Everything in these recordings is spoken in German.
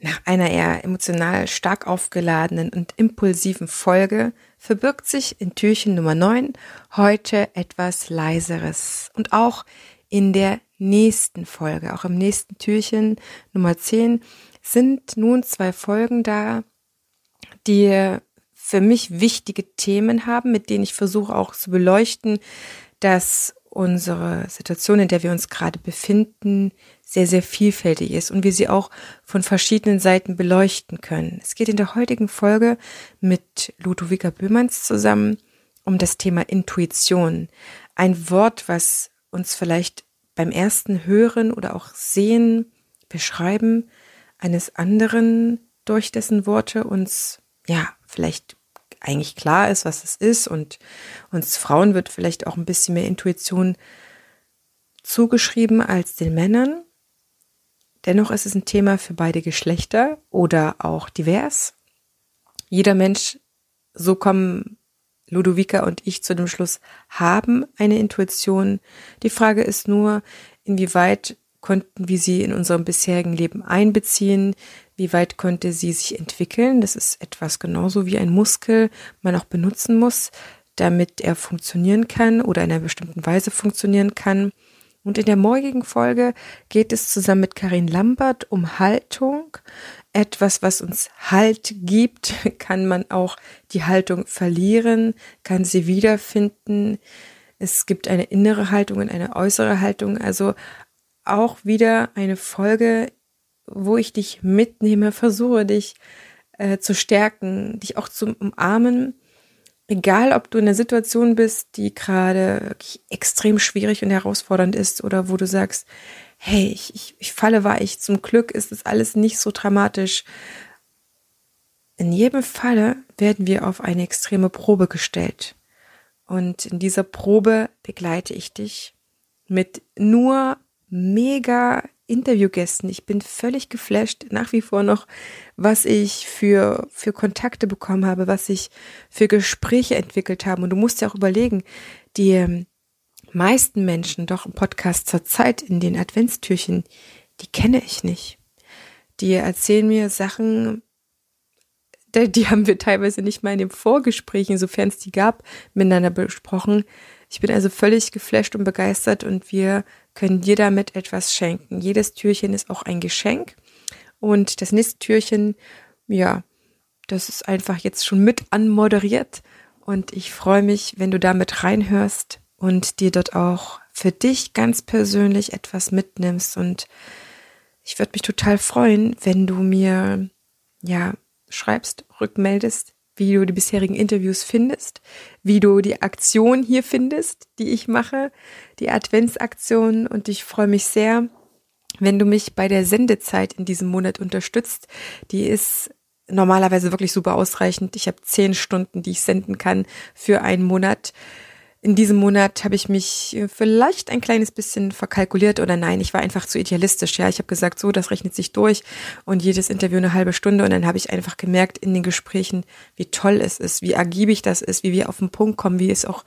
Nach einer eher emotional stark aufgeladenen und impulsiven Folge verbirgt sich in Türchen Nummer 9 heute etwas leiseres. Und auch in der nächsten Folge, auch im nächsten Türchen Nummer 10, sind nun zwei Folgen da, die für mich wichtige Themen haben, mit denen ich versuche auch zu beleuchten, dass unsere Situation, in der wir uns gerade befinden, sehr, sehr vielfältig ist und wir sie auch von verschiedenen Seiten beleuchten können. Es geht in der heutigen Folge mit Ludwika Böhmanns zusammen um das Thema Intuition. Ein Wort, was uns vielleicht beim ersten Hören oder auch Sehen, Beschreiben eines anderen durch dessen Worte uns, ja, vielleicht eigentlich klar ist, was es ist und uns Frauen wird vielleicht auch ein bisschen mehr Intuition zugeschrieben als den Männern. Dennoch ist es ein Thema für beide Geschlechter oder auch divers. Jeder Mensch, so kommen Ludovica und ich zu dem Schluss, haben eine Intuition. Die Frage ist nur, inwieweit konnten wir sie in unserem bisherigen Leben einbeziehen? Wie weit konnte sie sich entwickeln? Das ist etwas genauso wie ein Muskel man auch benutzen muss, damit er funktionieren kann oder in einer bestimmten Weise funktionieren kann. Und in der morgigen Folge geht es zusammen mit Karin Lambert um Haltung. Etwas, was uns Halt gibt, kann man auch die Haltung verlieren, kann sie wiederfinden. Es gibt eine innere Haltung und eine äußere Haltung. Also auch wieder eine Folge, wo ich dich mitnehme, versuche dich äh, zu stärken, dich auch zu umarmen egal ob du in einer Situation bist, die gerade extrem schwierig und herausfordernd ist oder wo du sagst, hey, ich, ich, ich falle weich, zum Glück ist das alles nicht so dramatisch. In jedem Falle werden wir auf eine extreme Probe gestellt. Und in dieser Probe begleite ich dich mit nur mega Interviewgästen. Ich bin völlig geflasht nach wie vor noch, was ich für, für Kontakte bekommen habe, was ich für Gespräche entwickelt habe. Und du musst ja auch überlegen, die ähm, meisten Menschen doch im Podcast zur Zeit in den Adventstürchen, die kenne ich nicht. Die erzählen mir Sachen, die haben wir teilweise nicht mal in den Vorgesprächen, sofern es die gab, miteinander besprochen. Ich bin also völlig geflasht und begeistert und wir können dir damit etwas schenken. Jedes Türchen ist auch ein Geschenk. Und das nächste Türchen, ja, das ist einfach jetzt schon mit anmoderiert. Und ich freue mich, wenn du damit reinhörst und dir dort auch für dich ganz persönlich etwas mitnimmst. Und ich würde mich total freuen, wenn du mir, ja, schreibst, rückmeldest, wie du die bisherigen Interviews findest, wie du die Aktion hier findest, die ich mache, die Adventsaktion. Und ich freue mich sehr, wenn du mich bei der Sendezeit in diesem Monat unterstützt. Die ist normalerweise wirklich super ausreichend. Ich habe zehn Stunden, die ich senden kann für einen Monat in diesem Monat habe ich mich äh, vielleicht ein kleines bisschen verkalkuliert oder nein, ich war einfach zu idealistisch. Ja, ich habe gesagt, so, das rechnet sich durch und jedes Interview eine halbe Stunde und dann habe ich einfach gemerkt in den Gesprächen, wie toll es ist, wie ergiebig das ist, wie wir auf den Punkt kommen, wie es auch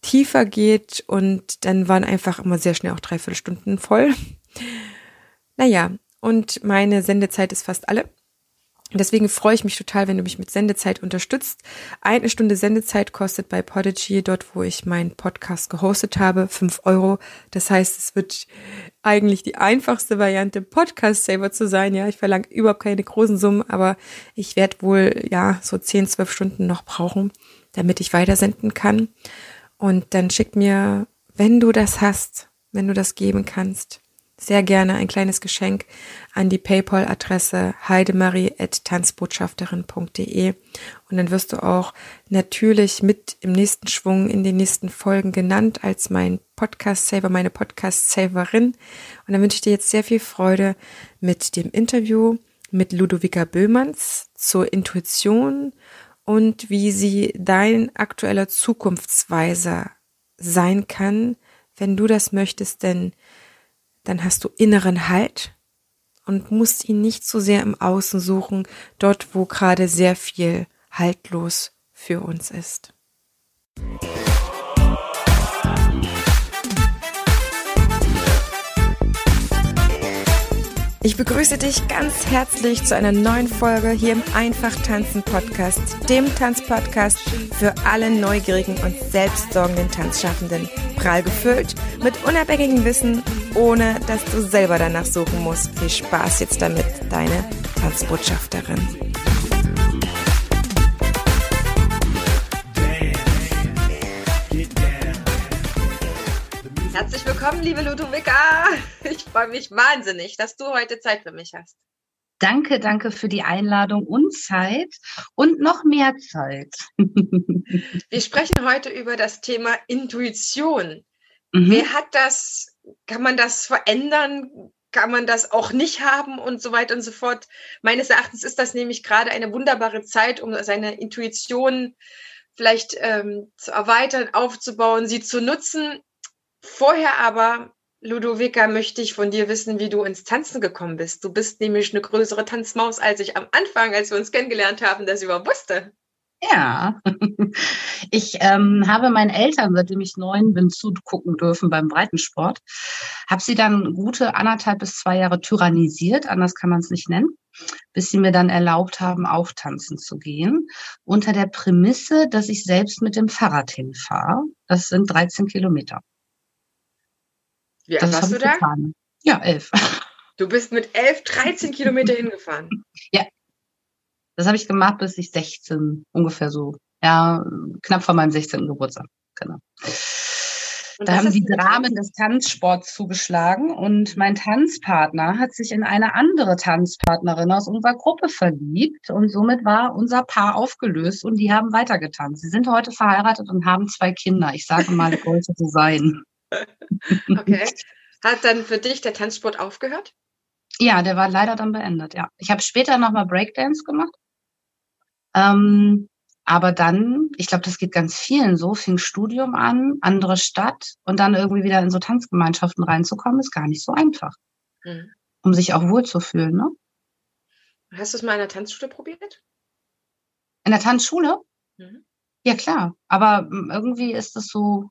tiefer geht und dann waren einfach immer sehr schnell auch dreiviertel Stunden voll. Naja, und meine Sendezeit ist fast alle. Deswegen freue ich mich total, wenn du mich mit Sendezeit unterstützt. Eine Stunde Sendezeit kostet bei Podigy, dort wo ich meinen Podcast gehostet habe, fünf Euro. Das heißt, es wird eigentlich die einfachste Variante, Podcast-Saver zu sein. Ja, ich verlange überhaupt keine großen Summen, aber ich werde wohl, ja, so zehn, zwölf Stunden noch brauchen, damit ich weitersenden kann. Und dann schick mir, wenn du das hast, wenn du das geben kannst, sehr gerne ein kleines Geschenk an die PayPal-Adresse heidemarie.tanzbotschafterin.de und dann wirst du auch natürlich mit im nächsten Schwung in den nächsten Folgen genannt als mein Podcast-Saver, meine Podcast-Saverin. Und dann wünsche ich dir jetzt sehr viel Freude mit dem Interview mit Ludovica Böhmanns zur Intuition und wie sie dein aktueller Zukunftsweiser sein kann, wenn du das möchtest, denn dann hast du inneren Halt und musst ihn nicht so sehr im Außen suchen, dort wo gerade sehr viel haltlos für uns ist. Ich begrüße dich ganz herzlich zu einer neuen Folge hier im Einfach Tanzen Podcast, dem Tanzpodcast für alle neugierigen und selbstsorgenden Tanzschaffenden. Prall gefüllt mit unabhängigem Wissen, ohne dass du selber danach suchen musst. Viel Spaß jetzt damit, deine Tanzbotschafterin. Herzlich willkommen, liebe Ludovica. Ich freue mich wahnsinnig, dass du heute Zeit für mich hast. Danke, danke für die Einladung und Zeit und noch mehr Zeit. Wir sprechen heute über das Thema Intuition. Mhm. Wer hat das? Kann man das verändern? Kann man das auch nicht haben und so weiter und so fort? Meines Erachtens ist das nämlich gerade eine wunderbare Zeit, um seine Intuition vielleicht ähm, zu erweitern, aufzubauen, sie zu nutzen. Vorher aber, Ludovica, möchte ich von dir wissen, wie du ins Tanzen gekommen bist. Du bist nämlich eine größere Tanzmaus, als ich am Anfang, als wir uns kennengelernt haben, das überhaupt wusste. Ja, ich ähm, habe meinen Eltern, seitdem ich neun bin, zugucken dürfen beim Breitensport. Habe sie dann gute anderthalb bis zwei Jahre tyrannisiert, anders kann man es nicht nennen, bis sie mir dann erlaubt haben, auch tanzen zu gehen, unter der Prämisse, dass ich selbst mit dem Fahrrad hinfahre. Das sind 13 Kilometer. Wie alt warst du da? Getan. Ja, elf. Du bist mit elf, 13 Kilometer hingefahren. Ja. Das habe ich gemacht, bis ich 16 ungefähr so. Ja, knapp vor meinem 16. Geburtstag. Genau. Und da haben die Dramen des Tanzsports zugeschlagen und mein Tanzpartner hat sich in eine andere Tanzpartnerin aus unserer Gruppe verliebt und somit war unser Paar aufgelöst und die haben weitergetanzt. Sie sind heute verheiratet und haben zwei Kinder. Ich sage mal, es sollte so sein. Okay. Hat dann für dich der Tanzsport aufgehört? Ja, der war leider dann beendet, ja. Ich habe später nochmal Breakdance gemacht. Ähm, aber dann, ich glaube, das geht ganz vielen so, fing Studium an, andere Stadt und dann irgendwie wieder in so Tanzgemeinschaften reinzukommen, ist gar nicht so einfach. Mhm. Um sich auch wohlzufühlen, ne? Hast du es mal in der Tanzschule probiert? In der Tanzschule? Mhm. Ja, klar. Aber hm, irgendwie ist es so,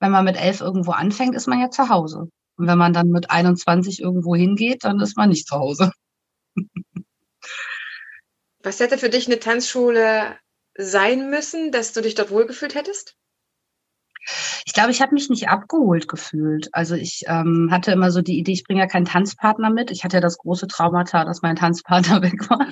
wenn man mit elf irgendwo anfängt, ist man ja zu Hause. Und wenn man dann mit 21 irgendwo hingeht, dann ist man nicht zu Hause. Was hätte für dich eine Tanzschule sein müssen, dass du dich dort wohlgefühlt hättest? Ich glaube, ich habe mich nicht abgeholt gefühlt. Also ich ähm, hatte immer so die Idee, ich bringe ja keinen Tanzpartner mit. Ich hatte ja das große Traumata, dass mein Tanzpartner weg war.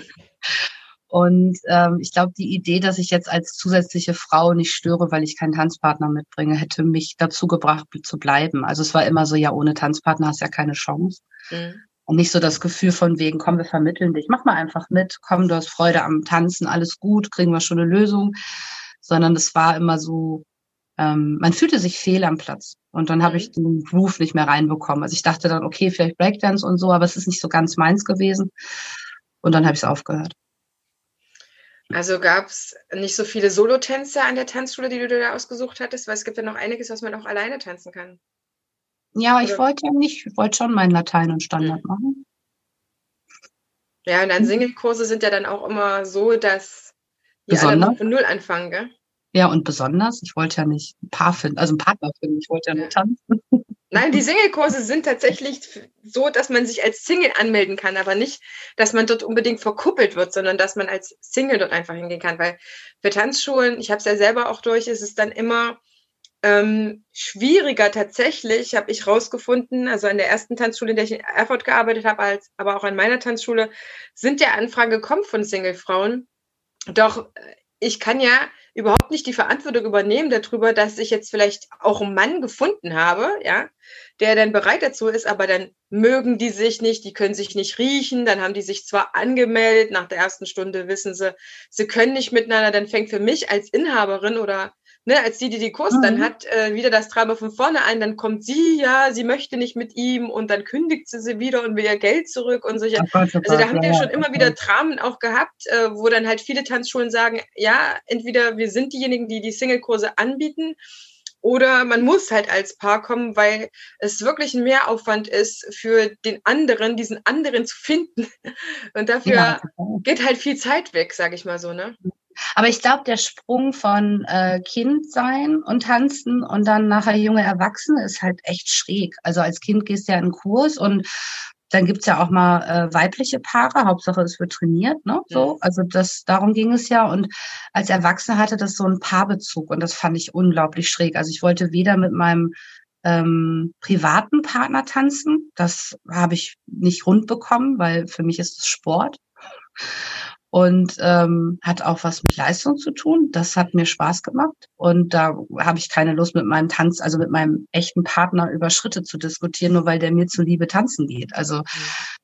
Und ähm, ich glaube, die Idee, dass ich jetzt als zusätzliche Frau nicht störe, weil ich keinen Tanzpartner mitbringe, hätte mich dazu gebracht, zu bleiben. Also es war immer so, ja, ohne Tanzpartner hast du ja keine Chance. Mhm. Und nicht so das Gefühl von wegen, komm, wir vermitteln dich, mach mal einfach mit, komm, du hast Freude am Tanzen, alles gut, kriegen wir schon eine Lösung. Sondern es war immer so, ähm, man fühlte sich fehl am Platz. Und dann habe ich mhm. den Groove nicht mehr reinbekommen. Also ich dachte dann, okay, vielleicht Breakdance und so, aber es ist nicht so ganz meins gewesen. Und dann habe ich es aufgehört. Also gab es nicht so viele Solotänze an der Tanzschule, die du dir da ausgesucht hattest, weil es gibt ja noch einiges, was man auch alleine tanzen kann. Ja, ich wollte ja nicht, ich wollte schon meinen Latein und Standard mhm. machen. Ja, und dann mhm. Single-Kurse sind ja dann auch immer so, dass die alle von Null anfangen, gell? Ja, und besonders, ich wollte ja nicht ein Paar finden, also einen Partner finden, ich wollte ja nur tanzen. Nein, die Single-Kurse sind tatsächlich so, dass man sich als Single anmelden kann, aber nicht, dass man dort unbedingt verkuppelt wird, sondern dass man als Single dort einfach hingehen kann. Weil für Tanzschulen, ich habe es ja selber auch durch, ist es dann immer ähm, schwieriger tatsächlich, habe ich rausgefunden, also an der ersten Tanzschule, in der ich in Erfurt gearbeitet habe, als, aber auch an meiner Tanzschule, sind ja Anfragen gekommen von Single-Frauen. Doch äh, ich kann ja überhaupt nicht die Verantwortung übernehmen darüber, dass ich jetzt vielleicht auch einen Mann gefunden habe, ja, der dann bereit dazu ist, aber dann mögen die sich nicht, die können sich nicht riechen, dann haben die sich zwar angemeldet, nach der ersten Stunde wissen sie, sie können nicht miteinander, dann fängt für mich als Inhaberin oder ne, als die, die die Kurs mhm. dann hat, äh, wieder das Drama von vorne ein, dann kommt sie, ja, sie möchte nicht mit ihm und dann kündigt sie sie wieder und will ihr Geld zurück und solche. Also da haben wir schon immer wieder Dramen auch gehabt, äh, wo dann halt viele Tanzschulen sagen, ja, entweder wir sind diejenigen, die die Single-Kurse anbieten, oder man muss halt als Paar kommen, weil es wirklich ein Mehraufwand ist für den anderen, diesen anderen zu finden. Und dafür ja, geht halt viel Zeit weg, sage ich mal so, ne? Aber ich glaube, der Sprung von äh, Kind sein und tanzen und dann nachher junge Erwachsene ist halt echt schräg. Also als Kind gehst du ja in einen Kurs und dann gibt's ja auch mal äh, weibliche Paare, Hauptsache es wird trainiert, ne? So, also das darum ging es ja. Und als Erwachsene hatte das so einen Paarbezug und das fand ich unglaublich schräg. Also ich wollte weder mit meinem ähm, privaten Partner tanzen, das habe ich nicht rund bekommen, weil für mich ist es Sport und ähm, hat auch was mit Leistung zu tun. Das hat mir Spaß gemacht und da habe ich keine Lust mit meinem Tanz, also mit meinem echten Partner über Schritte zu diskutieren, nur weil der mir zuliebe tanzen geht. Also mhm.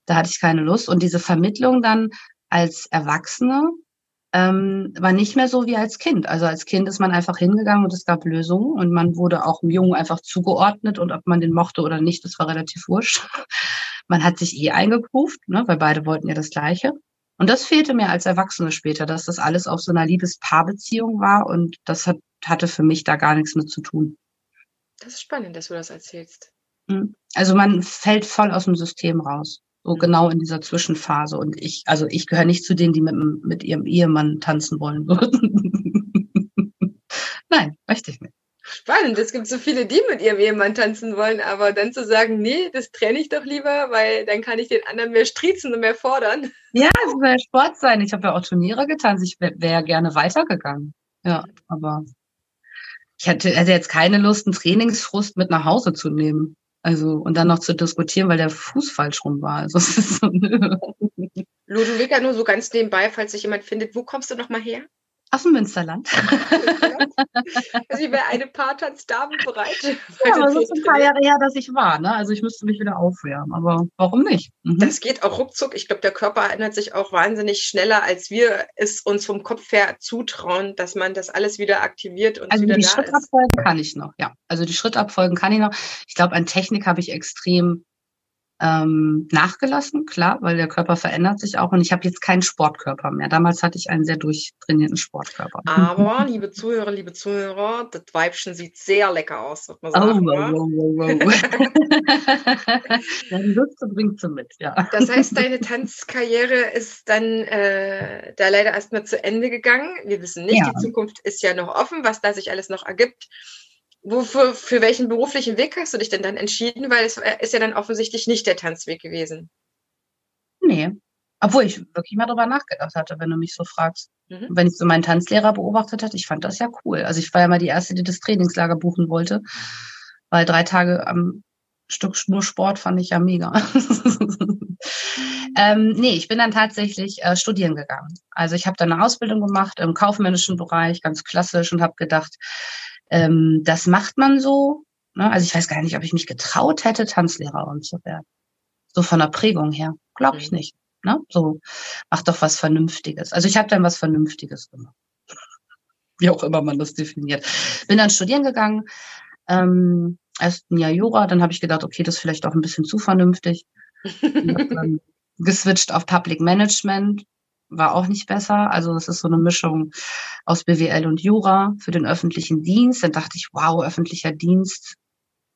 da hatte ich keine Lust und diese Vermittlung dann als Erwachsene ähm, war nicht mehr so wie als Kind. Also als Kind ist man einfach hingegangen und es gab Lösungen und man wurde auch dem Jungen einfach zugeordnet und ob man den mochte oder nicht, das war relativ wurscht. Man hat sich eh eingegruft, ne, weil beide wollten ja das Gleiche. Und das fehlte mir als Erwachsene später, dass das alles auf so einer Liebespaarbeziehung war und das hat, hatte für mich da gar nichts mit zu tun. Das ist spannend, dass du das erzählst. Hm. Also man fällt voll aus dem System raus. So mhm. genau in dieser Zwischenphase. Und ich, also ich gehöre nicht zu denen, die mit, mit ihrem Ehemann tanzen wollen würden. Nein, möchte ich nicht spannend. Es gibt so viele, die mit ihrem Ehemann tanzen wollen, aber dann zu sagen, nee, das trenne ich doch lieber, weil dann kann ich den anderen mehr striezen und mehr fordern. Ja, es soll Sport sein. Ich habe ja auch Turniere getanzt. Ich wäre wär gerne weitergegangen. Ja, aber ich hatte, hatte jetzt keine Lust, einen Trainingsfrust mit nach Hause zu nehmen. Also, und dann noch zu diskutieren, weil der Fuß falsch rum war. Also, es ist so, nö. Ludwig, nur so ganz nebenbei, falls sich jemand findet, wo kommst du noch mal her? Aus dem Münsterland. also ich wäre eine Paartanzdame bereit. Ja, aber das ist ein paar Jahre her, dass ich war. Ne? Also ich müsste mich wieder aufwärmen. Aber warum nicht? Mhm. Das geht auch ruckzuck. Ich glaube, der Körper ändert sich auch wahnsinnig schneller, als wir es uns vom Kopf her zutrauen, dass man das alles wieder aktiviert und also wieder die Schrittabfolgen kann ich noch. Ja, also die Schrittabfolgen kann ich noch. Ich glaube, an Technik habe ich extrem ähm, nachgelassen, klar, weil der Körper verändert sich auch und ich habe jetzt keinen Sportkörper mehr. Damals hatte ich einen sehr durchtrainierten Sportkörper. Aber, liebe Zuhörer, liebe Zuhörer, das Weibchen sieht sehr lecker aus, muss man sagen. Oh, wow, wow, wow. Dann Lust bringt sie mit, ja. Das heißt, deine Tanzkarriere ist dann äh, da leider erstmal zu Ende gegangen. Wir wissen nicht, ja. die Zukunft ist ja noch offen, was da sich alles noch ergibt. Wofür, für welchen beruflichen Weg hast du dich denn dann entschieden? Weil es äh, ist ja dann offensichtlich nicht der Tanzweg gewesen. Nee. Obwohl ich wirklich mal drüber nachgedacht hatte, wenn du mich so fragst. Mhm. Wenn ich so meinen Tanzlehrer beobachtet hatte, ich fand das ja cool. Also ich war ja mal die Erste, die das Trainingslager buchen wollte. Weil drei Tage am Stück nur Sport fand ich ja mega. ähm, nee, ich bin dann tatsächlich äh, studieren gegangen. Also ich habe dann eine Ausbildung gemacht im kaufmännischen Bereich, ganz klassisch, und habe gedacht, ähm, das macht man so. Ne? Also ich weiß gar nicht, ob ich mich getraut hätte, Tanzlehrerin zu werden. So von der Prägung her. Glaube ich mhm. nicht. Ne? So, mach doch was Vernünftiges. Also ich habe dann was Vernünftiges gemacht. Wie auch immer man das definiert. Bin dann studieren gegangen. Ähm, erst ein Jahr Jura, dann habe ich gedacht, okay, das ist vielleicht auch ein bisschen zu vernünftig. dann geswitcht auf Public Management, war auch nicht besser. Also es ist so eine Mischung aus BWL und Jura für den öffentlichen Dienst. Dann dachte ich, wow, öffentlicher Dienst.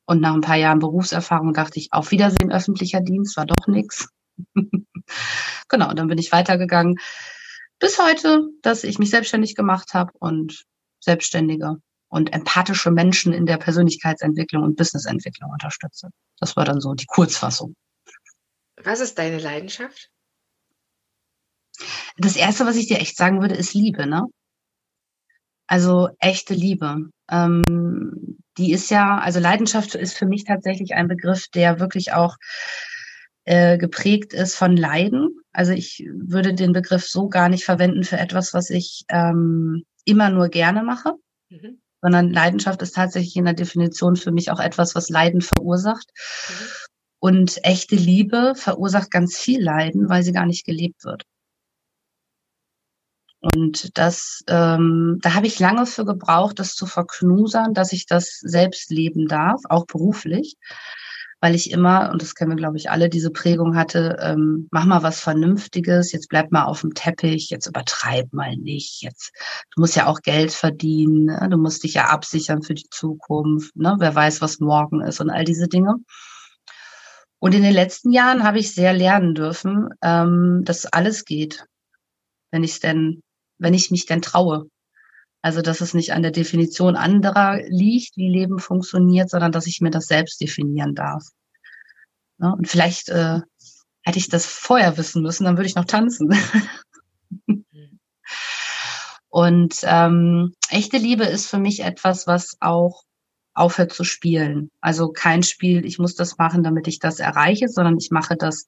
Und nach ein paar Jahren Berufserfahrung dachte ich, auf Wiedersehen öffentlicher Dienst, war doch nix. genau, und dann bin ich weitergegangen bis heute, dass ich mich selbstständig gemacht habe und Selbstständige und empathische Menschen in der Persönlichkeitsentwicklung und Businessentwicklung unterstütze. Das war dann so die Kurzfassung. Was ist deine Leidenschaft? Das erste, was ich dir echt sagen würde, ist Liebe, ne? Also echte Liebe. Ähm, die ist ja, also Leidenschaft ist für mich tatsächlich ein Begriff, der wirklich auch äh, geprägt ist von Leiden. Also ich würde den Begriff so gar nicht verwenden für etwas, was ich ähm, immer nur gerne mache, mhm. sondern Leidenschaft ist tatsächlich in der Definition für mich auch etwas, was Leiden verursacht. Mhm. Und echte Liebe verursacht ganz viel Leiden, weil sie gar nicht gelebt wird. Und das, ähm, da habe ich lange für gebraucht, das zu verknusern, dass ich das selbst leben darf, auch beruflich, weil ich immer, und das kennen wir, glaube ich, alle, diese Prägung hatte, ähm, mach mal was Vernünftiges, jetzt bleib mal auf dem Teppich, jetzt übertreib mal nicht, jetzt, du musst ja auch Geld verdienen, ne? du musst dich ja absichern für die Zukunft, ne? wer weiß, was morgen ist und all diese Dinge. Und in den letzten Jahren habe ich sehr lernen dürfen, ähm, dass alles geht, wenn ich es denn wenn ich mich denn traue. Also, dass es nicht an der Definition anderer liegt, wie Leben funktioniert, sondern dass ich mir das selbst definieren darf. Ja, und vielleicht äh, hätte ich das vorher wissen müssen, dann würde ich noch tanzen. Und ähm, echte Liebe ist für mich etwas, was auch aufhört zu spielen. Also kein Spiel, ich muss das machen, damit ich das erreiche, sondern ich mache das,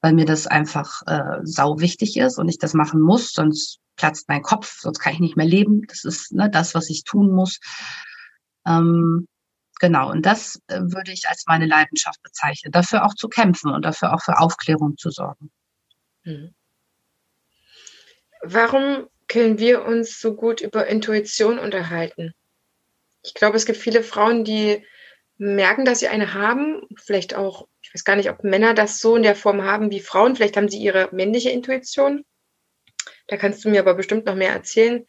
weil mir das einfach äh, sau wichtig ist und ich das machen muss, sonst platzt mein Kopf, sonst kann ich nicht mehr leben. Das ist ne, das, was ich tun muss. Ähm, genau, und das äh, würde ich als meine Leidenschaft bezeichnen, dafür auch zu kämpfen und dafür auch für Aufklärung zu sorgen. Mhm. Warum können wir uns so gut über Intuition unterhalten? Ich glaube, es gibt viele Frauen, die merken, dass sie eine haben. Vielleicht auch, ich weiß gar nicht, ob Männer das so in der Form haben wie Frauen. Vielleicht haben sie ihre männliche Intuition. Da kannst du mir aber bestimmt noch mehr erzählen.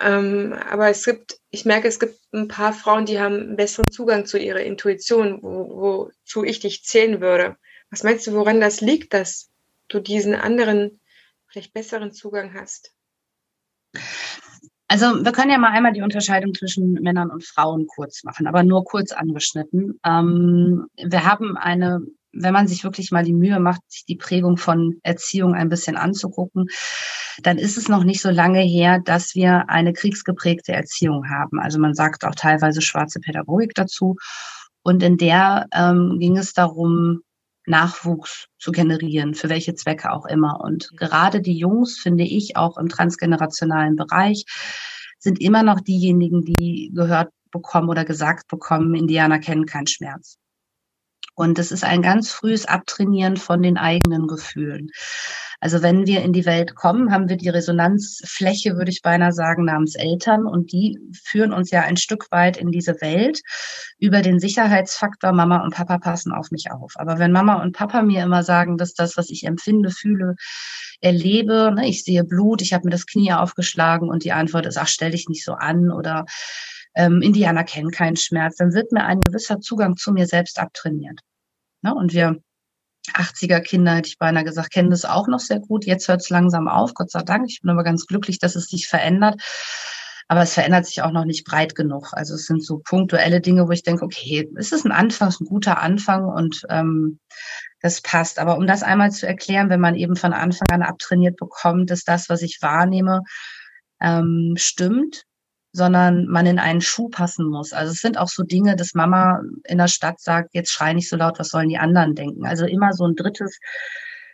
Ähm, aber es gibt, ich merke, es gibt ein paar Frauen, die haben einen besseren Zugang zu ihrer Intuition, wo, wozu ich dich zählen würde. Was meinst du, woran das liegt, dass du diesen anderen, vielleicht besseren Zugang hast? Also wir können ja mal einmal die Unterscheidung zwischen Männern und Frauen kurz machen, aber nur kurz angeschnitten. Ähm, wir haben eine, wenn man sich wirklich mal die Mühe macht, sich die Prägung von Erziehung ein bisschen anzugucken, dann ist es noch nicht so lange her, dass wir eine kriegsgeprägte Erziehung haben. Also man sagt auch teilweise schwarze Pädagogik dazu. Und in der ähm, ging es darum, Nachwuchs zu generieren, für welche Zwecke auch immer. Und gerade die Jungs, finde ich, auch im transgenerationalen Bereich, sind immer noch diejenigen, die gehört bekommen oder gesagt bekommen, Indianer kennen keinen Schmerz. Und es ist ein ganz frühes Abtrainieren von den eigenen Gefühlen. Also wenn wir in die Welt kommen, haben wir die Resonanzfläche, würde ich beinahe sagen, namens Eltern. Und die führen uns ja ein Stück weit in diese Welt über den Sicherheitsfaktor, Mama und Papa passen auf mich auf. Aber wenn Mama und Papa mir immer sagen, dass das, was ich empfinde, fühle, erlebe, ne, ich sehe Blut, ich habe mir das Knie aufgeschlagen und die Antwort ist, ach, stell dich nicht so an oder ähm, Indianer kennen keinen Schmerz, dann wird mir ein gewisser Zugang zu mir selbst abtrainiert. Ne? Und wir 80er Kinder, hätte ich beinahe gesagt, kennen das auch noch sehr gut. Jetzt hört es langsam auf, Gott sei Dank. Ich bin aber ganz glücklich, dass es sich verändert. Aber es verändert sich auch noch nicht breit genug. Also es sind so punktuelle Dinge, wo ich denke, okay, es ist ein Anfang, es ist ein guter Anfang und ähm, das passt. Aber um das einmal zu erklären, wenn man eben von Anfang an abtrainiert bekommt, dass das, was ich wahrnehme, ähm, stimmt, sondern man in einen Schuh passen muss. Also es sind auch so Dinge, dass Mama in der Stadt sagt, jetzt schrei nicht so laut, was sollen die anderen denken? Also immer so ein drittes,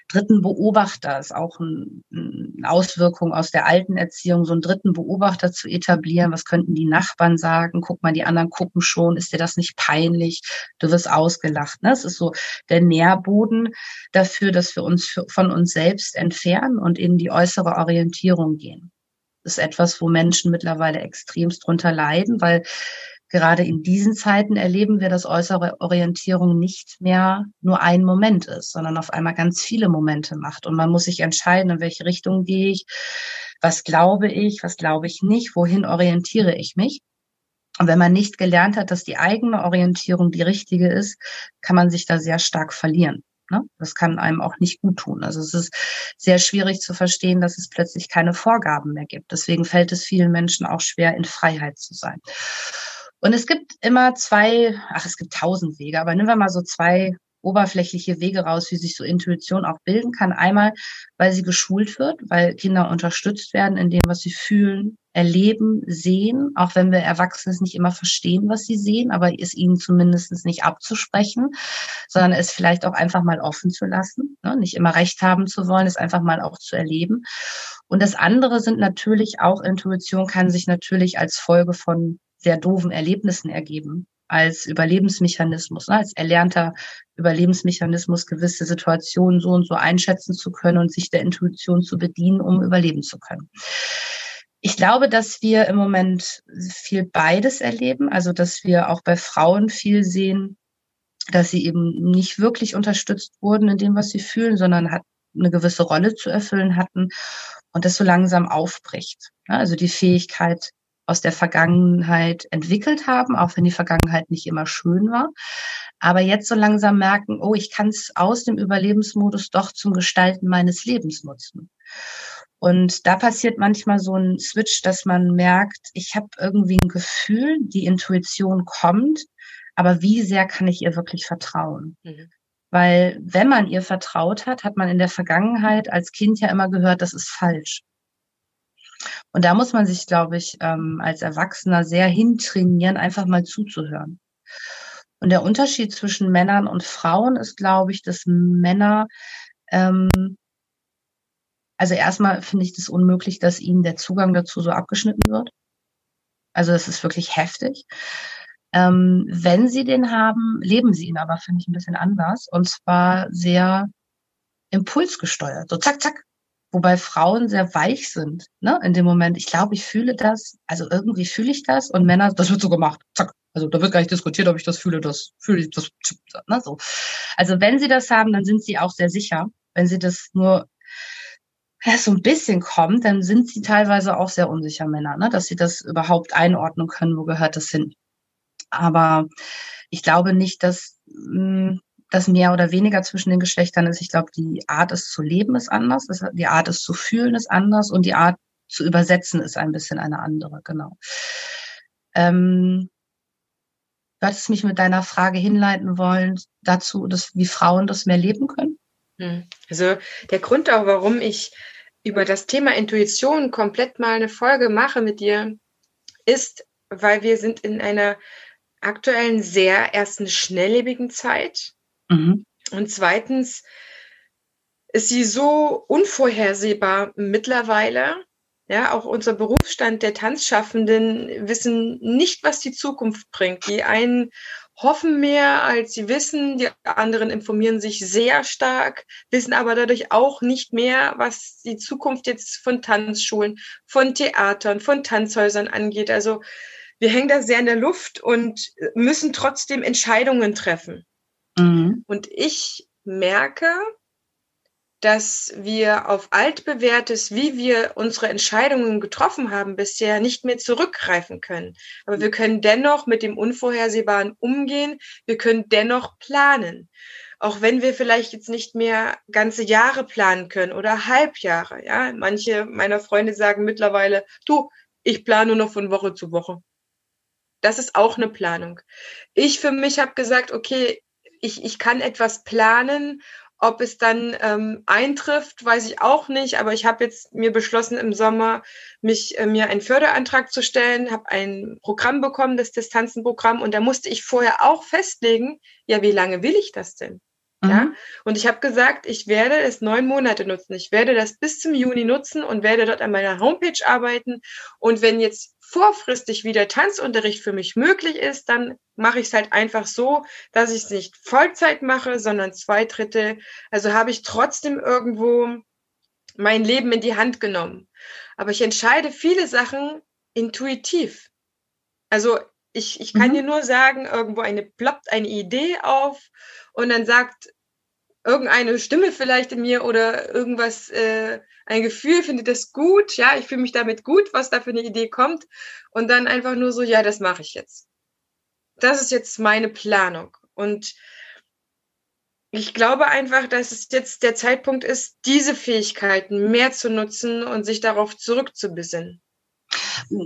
dritten Beobachter ist auch ein, eine Auswirkung aus der alten Erziehung, so einen dritten Beobachter zu etablieren. Was könnten die Nachbarn sagen? Guck mal, die anderen gucken schon. Ist dir das nicht peinlich? Du wirst ausgelacht. Ne? Das ist so der Nährboden dafür, dass wir uns von uns selbst entfernen und in die äußere Orientierung gehen ist etwas, wo Menschen mittlerweile extremst drunter leiden, weil gerade in diesen Zeiten erleben wir, dass äußere Orientierung nicht mehr nur ein Moment ist, sondern auf einmal ganz viele Momente macht. Und man muss sich entscheiden, in welche Richtung gehe ich, was glaube ich, was glaube ich nicht, wohin orientiere ich mich. Und wenn man nicht gelernt hat, dass die eigene Orientierung die richtige ist, kann man sich da sehr stark verlieren. Ne? Das kann einem auch nicht gut tun. Also es ist sehr schwierig zu verstehen, dass es plötzlich keine Vorgaben mehr gibt. Deswegen fällt es vielen Menschen auch schwer, in Freiheit zu sein. Und es gibt immer zwei, ach, es gibt tausend Wege, aber nehmen wir mal so zwei oberflächliche Wege raus, wie sich so Intuition auch bilden kann. Einmal, weil sie geschult wird, weil Kinder unterstützt werden in dem, was sie fühlen, erleben, sehen, auch wenn wir Erwachsene nicht immer verstehen, was sie sehen, aber es ihnen zumindest nicht abzusprechen, sondern es vielleicht auch einfach mal offen zu lassen, ne? nicht immer recht haben zu wollen, es einfach mal auch zu erleben. Und das andere sind natürlich auch Intuition kann sich natürlich als Folge von sehr doofen Erlebnissen ergeben als Überlebensmechanismus, ne, als erlernter Überlebensmechanismus gewisse Situationen so und so einschätzen zu können und sich der Intuition zu bedienen, um überleben zu können. Ich glaube, dass wir im Moment viel beides erleben, also dass wir auch bei Frauen viel sehen, dass sie eben nicht wirklich unterstützt wurden in dem, was sie fühlen, sondern hat eine gewisse Rolle zu erfüllen hatten und das so langsam aufbricht. Also die Fähigkeit, aus der Vergangenheit entwickelt haben, auch wenn die Vergangenheit nicht immer schön war. Aber jetzt so langsam merken, oh, ich kann es aus dem Überlebensmodus doch zum Gestalten meines Lebens nutzen. Und da passiert manchmal so ein Switch, dass man merkt, ich habe irgendwie ein Gefühl, die Intuition kommt, aber wie sehr kann ich ihr wirklich vertrauen? Mhm. Weil wenn man ihr vertraut hat, hat man in der Vergangenheit als Kind ja immer gehört, das ist falsch. Und da muss man sich, glaube ich, ähm, als Erwachsener sehr hintrainieren, einfach mal zuzuhören. Und der Unterschied zwischen Männern und Frauen ist, glaube ich, dass Männer, ähm, also erstmal finde ich das unmöglich, dass ihnen der Zugang dazu so abgeschnitten wird. Also das ist wirklich heftig. Ähm, wenn sie den haben, leben sie ihn aber, finde ich, ein bisschen anders. Und zwar sehr impulsgesteuert. So zack, zack. Wobei Frauen sehr weich sind, ne, in dem Moment. Ich glaube, ich fühle das, also irgendwie fühle ich das und Männer, das wird so gemacht. Zack. Also da wird gar nicht diskutiert, ob ich das fühle, das fühle ich, das, ne, so. Also wenn sie das haben, dann sind sie auch sehr sicher. Wenn sie das nur ja, so ein bisschen kommt, dann sind sie teilweise auch sehr unsicher Männer, ne, dass sie das überhaupt einordnen können, wo gehört das hin. Aber ich glaube nicht, dass hm, das mehr oder weniger zwischen den Geschlechtern ist. Ich glaube, die Art, es zu leben, ist anders. Die Art, es zu fühlen, ist anders. Und die Art zu übersetzen, ist ein bisschen eine andere. Genau. Ähm, du hattest mich mit deiner Frage hinleiten wollen dazu, dass wie Frauen das mehr leben können. Hm. Also der Grund auch, warum ich über das Thema Intuition komplett mal eine Folge mache mit dir, ist, weil wir sind in einer aktuellen sehr ersten schnelllebigen Zeit. Mhm. Und zweitens ist sie so unvorhersehbar mittlerweile. Ja, auch unser Berufsstand der Tanzschaffenden wissen nicht, was die Zukunft bringt. Die einen hoffen mehr, als sie wissen. Die anderen informieren sich sehr stark, wissen aber dadurch auch nicht mehr, was die Zukunft jetzt von Tanzschulen, von Theatern, von Tanzhäusern angeht. Also wir hängen da sehr in der Luft und müssen trotzdem Entscheidungen treffen. Mhm. Und ich merke, dass wir auf altbewährtes, wie wir unsere Entscheidungen getroffen haben bisher, nicht mehr zurückgreifen können. Aber wir können dennoch mit dem Unvorhersehbaren umgehen. Wir können dennoch planen. Auch wenn wir vielleicht jetzt nicht mehr ganze Jahre planen können oder Halbjahre. Ja, manche meiner Freunde sagen mittlerweile, du, ich plane nur noch von Woche zu Woche. Das ist auch eine Planung. Ich für mich habe gesagt, okay, ich, ich kann etwas planen. Ob es dann ähm, eintrifft, weiß ich auch nicht. Aber ich habe jetzt mir beschlossen, im Sommer mich äh, mir einen Förderantrag zu stellen, habe ein Programm bekommen, das Distanzenprogramm, und da musste ich vorher auch festlegen, ja, wie lange will ich das denn? Mhm. Ja, und ich habe gesagt, ich werde es neun Monate nutzen. Ich werde das bis zum Juni nutzen und werde dort an meiner Homepage arbeiten. Und wenn jetzt vorfristig wieder Tanzunterricht für mich möglich ist, dann mache ich es halt einfach so, dass ich es nicht Vollzeit mache, sondern zwei Drittel. Also habe ich trotzdem irgendwo mein Leben in die Hand genommen. Aber ich entscheide viele Sachen intuitiv. Also ich, ich kann mhm. dir nur sagen, irgendwo eine ploppt eine Idee auf und dann sagt irgendeine Stimme vielleicht in mir oder irgendwas, äh, ein Gefühl, findet das gut, ja, ich fühle mich damit gut, was da für eine Idee kommt. Und dann einfach nur so, ja, das mache ich jetzt. Das ist jetzt meine Planung. Und ich glaube einfach, dass es jetzt der Zeitpunkt ist, diese Fähigkeiten mehr zu nutzen und sich darauf zurückzubesinnen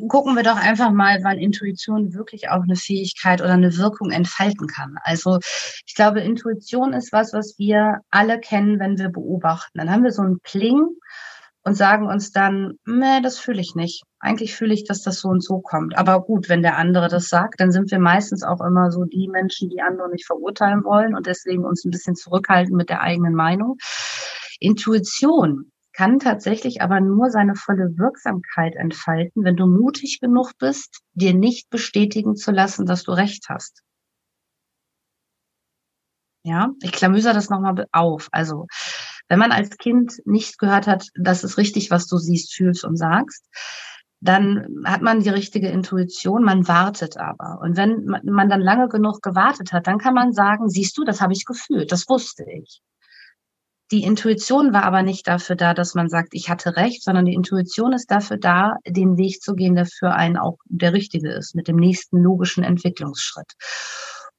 gucken wir doch einfach mal, wann Intuition wirklich auch eine Fähigkeit oder eine Wirkung entfalten kann. Also ich glaube, Intuition ist was, was wir alle kennen, wenn wir beobachten. Dann haben wir so einen Pling und sagen uns dann, nee, das fühle ich nicht. Eigentlich fühle ich, dass das so und so kommt. Aber gut, wenn der andere das sagt, dann sind wir meistens auch immer so die Menschen, die andere nicht verurteilen wollen und deswegen uns ein bisschen zurückhalten mit der eigenen Meinung. Intuition kann tatsächlich aber nur seine volle Wirksamkeit entfalten, wenn du mutig genug bist, dir nicht bestätigen zu lassen, dass du recht hast. Ja, ich klamüser das nochmal auf. Also, wenn man als Kind nicht gehört hat, das ist richtig, was du siehst, fühlst und sagst, dann hat man die richtige Intuition, man wartet aber. Und wenn man dann lange genug gewartet hat, dann kann man sagen, siehst du, das habe ich gefühlt, das wusste ich. Die Intuition war aber nicht dafür da, dass man sagt, ich hatte recht, sondern die Intuition ist dafür da, den Weg zu gehen, der für einen auch der richtige ist, mit dem nächsten logischen Entwicklungsschritt.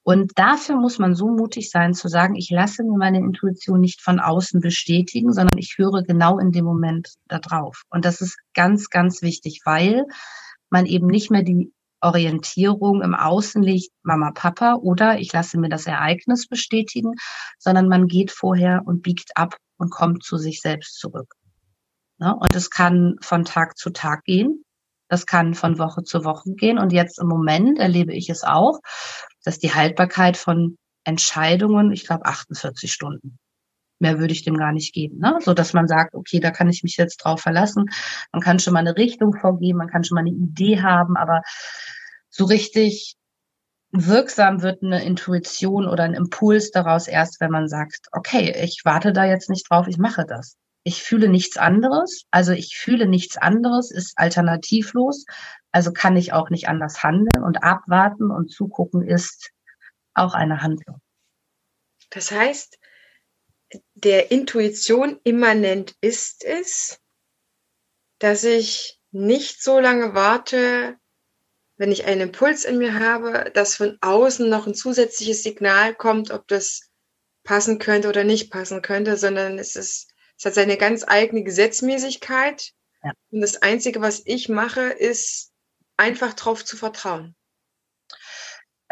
Und dafür muss man so mutig sein zu sagen, ich lasse mir meine Intuition nicht von außen bestätigen, sondern ich höre genau in dem Moment da drauf. Und das ist ganz, ganz wichtig, weil man eben nicht mehr die Orientierung im Außen liegt Mama, Papa oder ich lasse mir das Ereignis bestätigen, sondern man geht vorher und biegt ab und kommt zu sich selbst zurück. Ne? Und es kann von Tag zu Tag gehen. Das kann von Woche zu Woche gehen. Und jetzt im Moment erlebe ich es auch, dass die Haltbarkeit von Entscheidungen, ich glaube, 48 Stunden. Mehr würde ich dem gar nicht geben, ne? so dass man sagt, okay, da kann ich mich jetzt drauf verlassen. Man kann schon mal eine Richtung vorgeben, man kann schon mal eine Idee haben, aber so richtig wirksam wird eine Intuition oder ein Impuls daraus erst, wenn man sagt, okay, ich warte da jetzt nicht drauf, ich mache das. Ich fühle nichts anderes, also ich fühle nichts anderes, ist alternativlos, also kann ich auch nicht anders handeln und abwarten und zugucken ist auch eine Handlung. Das heißt, der Intuition immanent ist es, dass ich nicht so lange warte, wenn ich einen Impuls in mir habe, dass von außen noch ein zusätzliches Signal kommt, ob das passen könnte oder nicht passen könnte, sondern es ist, es hat seine ganz eigene Gesetzmäßigkeit. Ja. Und das Einzige, was ich mache, ist einfach darauf zu vertrauen.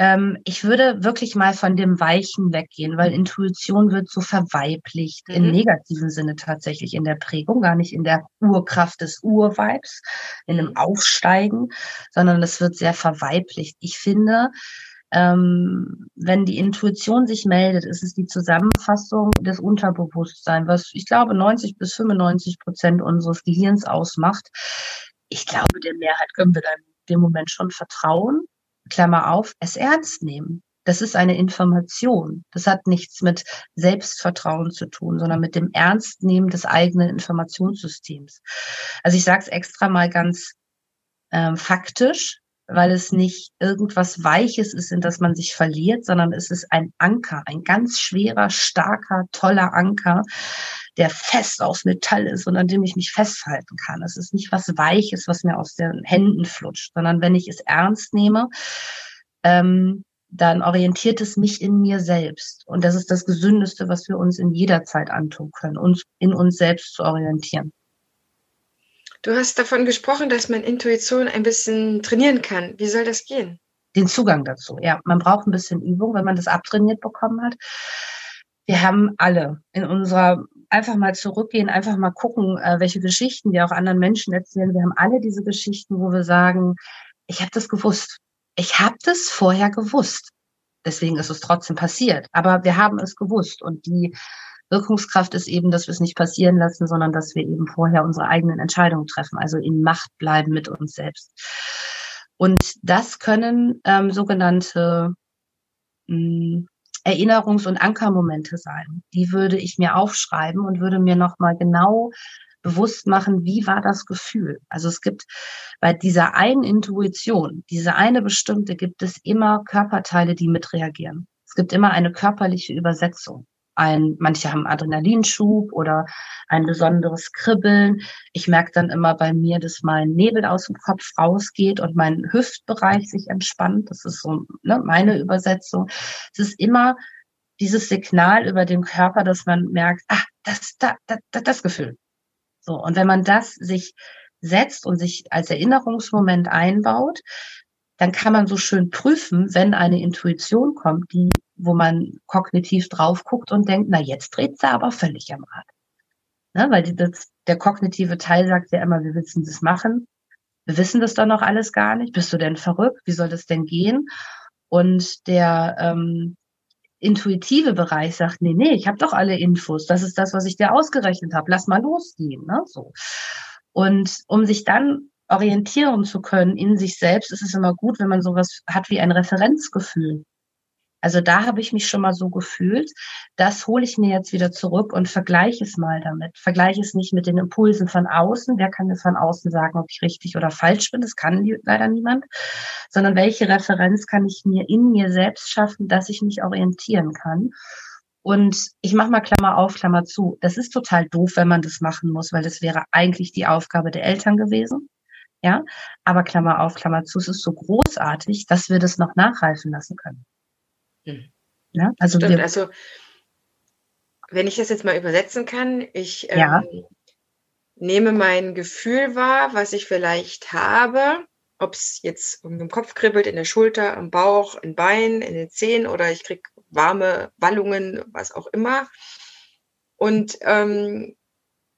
Ähm, ich würde wirklich mal von dem Weichen weggehen, weil Intuition wird so verweiblicht, mhm. im negativen Sinne tatsächlich in der Prägung, gar nicht in der Urkraft des Urvibes, in dem Aufsteigen, sondern es wird sehr verweiblicht. Ich finde, ähm, wenn die Intuition sich meldet, ist es die Zusammenfassung des Unterbewusstseins, was ich glaube 90 bis 95 Prozent unseres Gehirns ausmacht. Ich glaube, der Mehrheit können wir dann in dem Moment schon vertrauen. Klammer auf, es ernst nehmen. Das ist eine Information. Das hat nichts mit Selbstvertrauen zu tun, sondern mit dem Ernstnehmen des eigenen Informationssystems. Also ich sage es extra mal ganz ähm, faktisch, weil es nicht irgendwas Weiches ist, in das man sich verliert, sondern es ist ein Anker, ein ganz schwerer, starker, toller Anker, der fest aus Metall ist und an dem ich mich festhalten kann. Es ist nicht was Weiches, was mir aus den Händen flutscht, sondern wenn ich es ernst nehme, ähm, dann orientiert es mich in mir selbst. Und das ist das Gesündeste, was wir uns in jeder Zeit antun können, uns in uns selbst zu orientieren. Du hast davon gesprochen, dass man Intuition ein bisschen trainieren kann. Wie soll das gehen? Den Zugang dazu, ja. Man braucht ein bisschen Übung, wenn man das abtrainiert bekommen hat. Wir haben alle in unserer, einfach mal zurückgehen, einfach mal gucken, äh, welche Geschichten wir auch anderen Menschen erzählen. Wir haben alle diese Geschichten, wo wir sagen, ich habe das gewusst. Ich habe das vorher gewusst. Deswegen ist es trotzdem passiert. Aber wir haben es gewusst. Und die Wirkungskraft ist eben, dass wir es nicht passieren lassen, sondern dass wir eben vorher unsere eigenen Entscheidungen treffen, also in Macht bleiben mit uns selbst. Und das können ähm, sogenannte mh, hm, Erinnerungs- und Ankermomente sein. Die würde ich mir aufschreiben und würde mir nochmal genau bewusst machen, wie war das Gefühl. Also es gibt bei dieser einen Intuition, diese eine bestimmte, gibt es immer Körperteile, die mitreagieren. Es gibt immer eine körperliche Übersetzung ein, manche haben Adrenalinschub oder ein besonderes Kribbeln. Ich merke dann immer bei mir, dass mein Nebel aus dem Kopf rausgeht und mein Hüftbereich sich entspannt. Das ist so ne, meine Übersetzung. Es ist immer dieses Signal über den Körper, dass man merkt, ah, das, da, da, das Gefühl. So. Und wenn man das sich setzt und sich als Erinnerungsmoment einbaut, dann kann man so schön prüfen, wenn eine Intuition kommt, die, wo man kognitiv drauf guckt und denkt, na jetzt dreht sie aber völlig am Rad. Ne, weil die, das, der kognitive Teil sagt ja immer, wir wissen das machen. Wir wissen das doch noch alles gar nicht. Bist du denn verrückt? Wie soll das denn gehen? Und der ähm, intuitive Bereich sagt, nee, nee, ich habe doch alle Infos. Das ist das, was ich dir ausgerechnet habe. Lass mal losgehen. Ne? So. Und um sich dann orientieren zu können in sich selbst, ist es immer gut, wenn man sowas hat wie ein Referenzgefühl. Also da habe ich mich schon mal so gefühlt. Das hole ich mir jetzt wieder zurück und vergleiche es mal damit. Vergleiche es nicht mit den Impulsen von außen. Wer kann mir von außen sagen, ob ich richtig oder falsch bin? Das kann leider niemand. Sondern welche Referenz kann ich mir in mir selbst schaffen, dass ich mich orientieren kann? Und ich mache mal Klammer auf, Klammer zu. Das ist total doof, wenn man das machen muss, weil das wäre eigentlich die Aufgabe der Eltern gewesen. Ja, aber Klammer auf, Klammer zu, es ist so großartig, dass wir das noch nachreifen lassen können. Hm. Ja, also, Stimmt, wir, also wenn ich das jetzt mal übersetzen kann, ich ja. ähm, nehme mein Gefühl wahr, was ich vielleicht habe ob es jetzt im Kopf kribbelt, in der Schulter, im Bauch, im Bein, in den Zehen oder ich kriege warme Wallungen, was auch immer. Und ähm,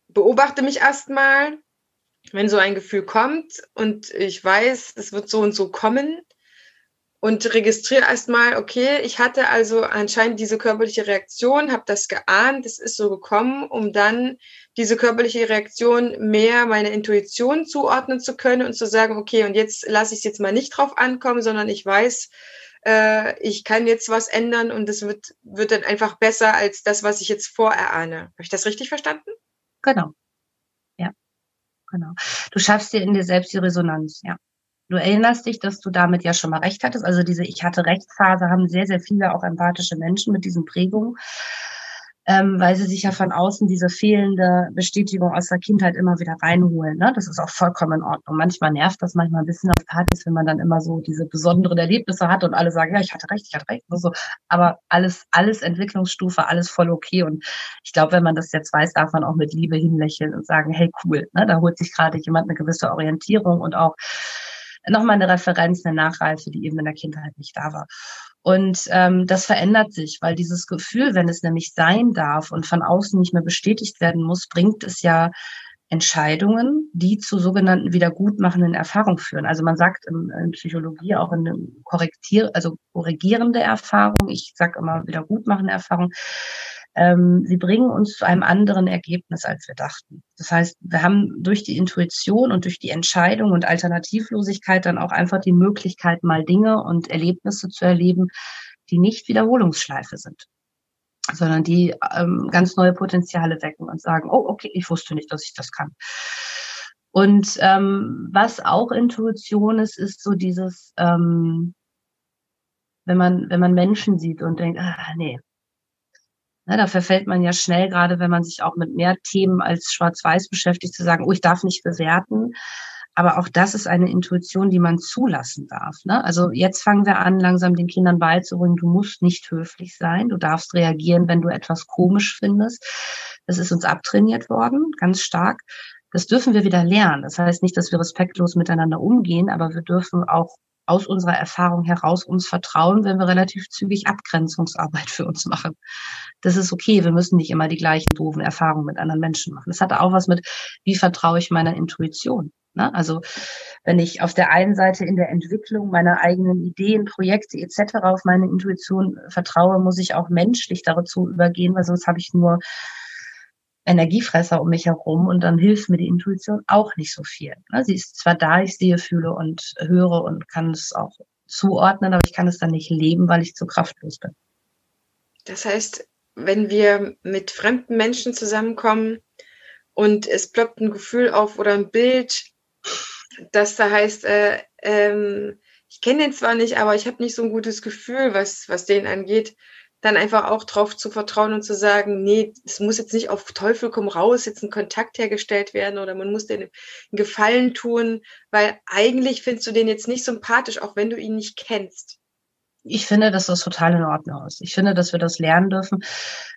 beobachte mich erstmal, wenn so ein Gefühl kommt und ich weiß, es wird so und so kommen und registriere erstmal, okay, ich hatte also anscheinend diese körperliche Reaktion, habe das geahnt, es ist so gekommen, um dann diese körperliche Reaktion mehr meiner Intuition zuordnen zu können und zu sagen, okay, und jetzt lasse ich es jetzt mal nicht drauf ankommen, sondern ich weiß, äh, ich kann jetzt was ändern und es wird, wird dann einfach besser als das, was ich jetzt vorerahne. Habe ich das richtig verstanden? Genau. Ja, genau. Du schaffst dir in dir selbst die Resonanz, ja. Du erinnerst dich, dass du damit ja schon mal recht hattest. Also diese Ich hatte Rechtsphase haben sehr, sehr viele auch empathische Menschen mit diesen Prägungen, ähm, weil sie sich ja von außen diese fehlende Bestätigung aus der Kindheit immer wieder reinholen. Ne? Das ist auch vollkommen in Ordnung. Manchmal nervt das manchmal ein bisschen auf Partys, wenn man dann immer so diese besonderen Erlebnisse hat und alle sagen, ja, ich hatte recht, ich hatte recht. So. Aber alles, alles Entwicklungsstufe, alles voll okay. Und ich glaube, wenn man das jetzt weiß, darf man auch mit Liebe hinlächeln und sagen, hey, cool, ne? da holt sich gerade jemand eine gewisse Orientierung und auch nochmal eine Referenz, eine Nachreife, die eben in der Kindheit nicht da war. Und ähm, das verändert sich, weil dieses Gefühl, wenn es nämlich sein darf und von außen nicht mehr bestätigt werden muss, bringt es ja Entscheidungen, die zu sogenannten wiedergutmachenden Erfahrungen führen. Also man sagt in, in Psychologie auch in korrektier, also korrigierende Erfahrung, ich sage immer wiedergutmachende Erfahrung, ähm, sie bringen uns zu einem anderen Ergebnis, als wir dachten. Das heißt, wir haben durch die Intuition und durch die Entscheidung und Alternativlosigkeit dann auch einfach die Möglichkeit, mal Dinge und Erlebnisse zu erleben, die nicht Wiederholungsschleife sind sondern die ähm, ganz neue Potenziale wecken und sagen, oh, okay, ich wusste nicht, dass ich das kann. Und ähm, was auch Intuition ist, ist so dieses, ähm, wenn man, wenn man Menschen sieht und denkt, ah, nee, Ne, da verfällt man ja schnell, gerade wenn man sich auch mit mehr Themen als Schwarz-Weiß beschäftigt, zu sagen, oh, ich darf nicht bewerten. Aber auch das ist eine Intuition, die man zulassen darf. Ne? Also jetzt fangen wir an, langsam den Kindern beizubringen, du musst nicht höflich sein, du darfst reagieren, wenn du etwas komisch findest. Das ist uns abtrainiert worden, ganz stark. Das dürfen wir wieder lernen. Das heißt nicht, dass wir respektlos miteinander umgehen, aber wir dürfen auch aus unserer Erfahrung heraus uns vertrauen, wenn wir relativ zügig Abgrenzungsarbeit für uns machen. Das ist okay. Wir müssen nicht immer die gleichen doofen Erfahrungen mit anderen Menschen machen. Das hat auch was mit, wie vertraue ich meiner Intuition? Ne? Also wenn ich auf der einen Seite in der Entwicklung meiner eigenen Ideen, Projekte etc. auf meine Intuition vertraue, muss ich auch menschlich dazu übergehen, weil sonst habe ich nur Energiefresser um mich herum und dann hilft mir die Intuition auch nicht so viel. Ne? Sie ist zwar da, ich sehe, fühle und höre und kann es auch zuordnen, aber ich kann es dann nicht leben, weil ich zu kraftlos bin. Das heißt, wenn wir mit fremden Menschen zusammenkommen und es ploppt ein Gefühl auf oder ein Bild, das da heißt, äh, ähm, ich kenne den zwar nicht, aber ich habe nicht so ein gutes Gefühl, was, was den angeht, dann einfach auch drauf zu vertrauen und zu sagen, nee, es muss jetzt nicht auf Teufel komm raus, jetzt ein Kontakt hergestellt werden oder man muss den Gefallen tun, weil eigentlich findest du den jetzt nicht sympathisch, auch wenn du ihn nicht kennst. Ich finde, dass das total in Ordnung ist. Ich finde, dass wir das lernen dürfen.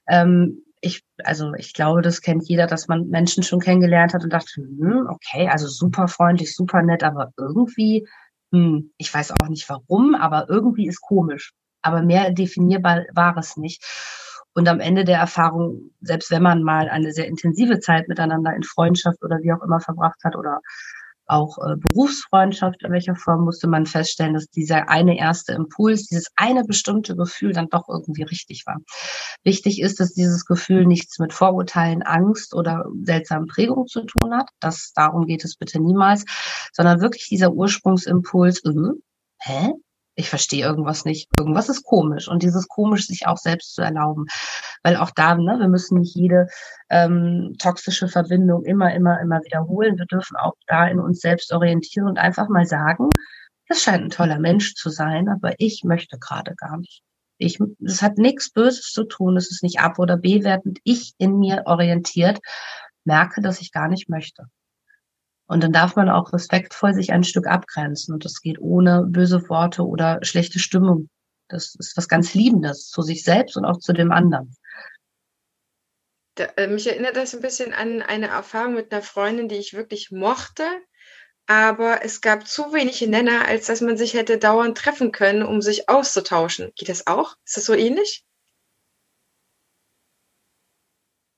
Ähm, ich, also ich glaube, das kennt jeder, dass man Menschen schon kennengelernt hat und dachte, hm, okay, also super freundlich, super nett, aber irgendwie, hm, ich weiß auch nicht warum, aber irgendwie ist komisch aber mehr definierbar war es nicht. Und am Ende der Erfahrung, selbst wenn man mal eine sehr intensive Zeit miteinander in Freundschaft oder wie auch immer verbracht hat oder auch äh, Berufsfreundschaft in welcher Form, musste man feststellen, dass dieser eine erste Impuls, dieses eine bestimmte Gefühl dann doch irgendwie richtig war. Wichtig ist, dass dieses Gefühl nichts mit Vorurteilen, Angst oder seltsamen Prägungen zu tun hat. Das, darum geht es bitte niemals, sondern wirklich dieser Ursprungsimpuls, äh, hä? Ich verstehe irgendwas nicht, irgendwas ist komisch und dieses komisch sich auch selbst zu erlauben, weil auch da, ne, wir müssen nicht jede ähm, toxische Verbindung immer, immer, immer wiederholen. Wir dürfen auch da in uns selbst orientieren und einfach mal sagen, das scheint ein toller Mensch zu sein, aber ich möchte gerade gar nicht. Ich, das hat nichts Böses zu tun, es ist nicht ab- oder bewertend. Ich in mir orientiert merke, dass ich gar nicht möchte. Und dann darf man auch respektvoll sich ein Stück abgrenzen. Und das geht ohne böse Worte oder schlechte Stimmung. Das ist was ganz Liebendes zu sich selbst und auch zu dem anderen. Da, äh, mich erinnert das ein bisschen an eine Erfahrung mit einer Freundin, die ich wirklich mochte. aber es gab zu wenige Nenner, als dass man sich hätte dauernd treffen können, um sich auszutauschen. Geht das auch? Ist das so ähnlich?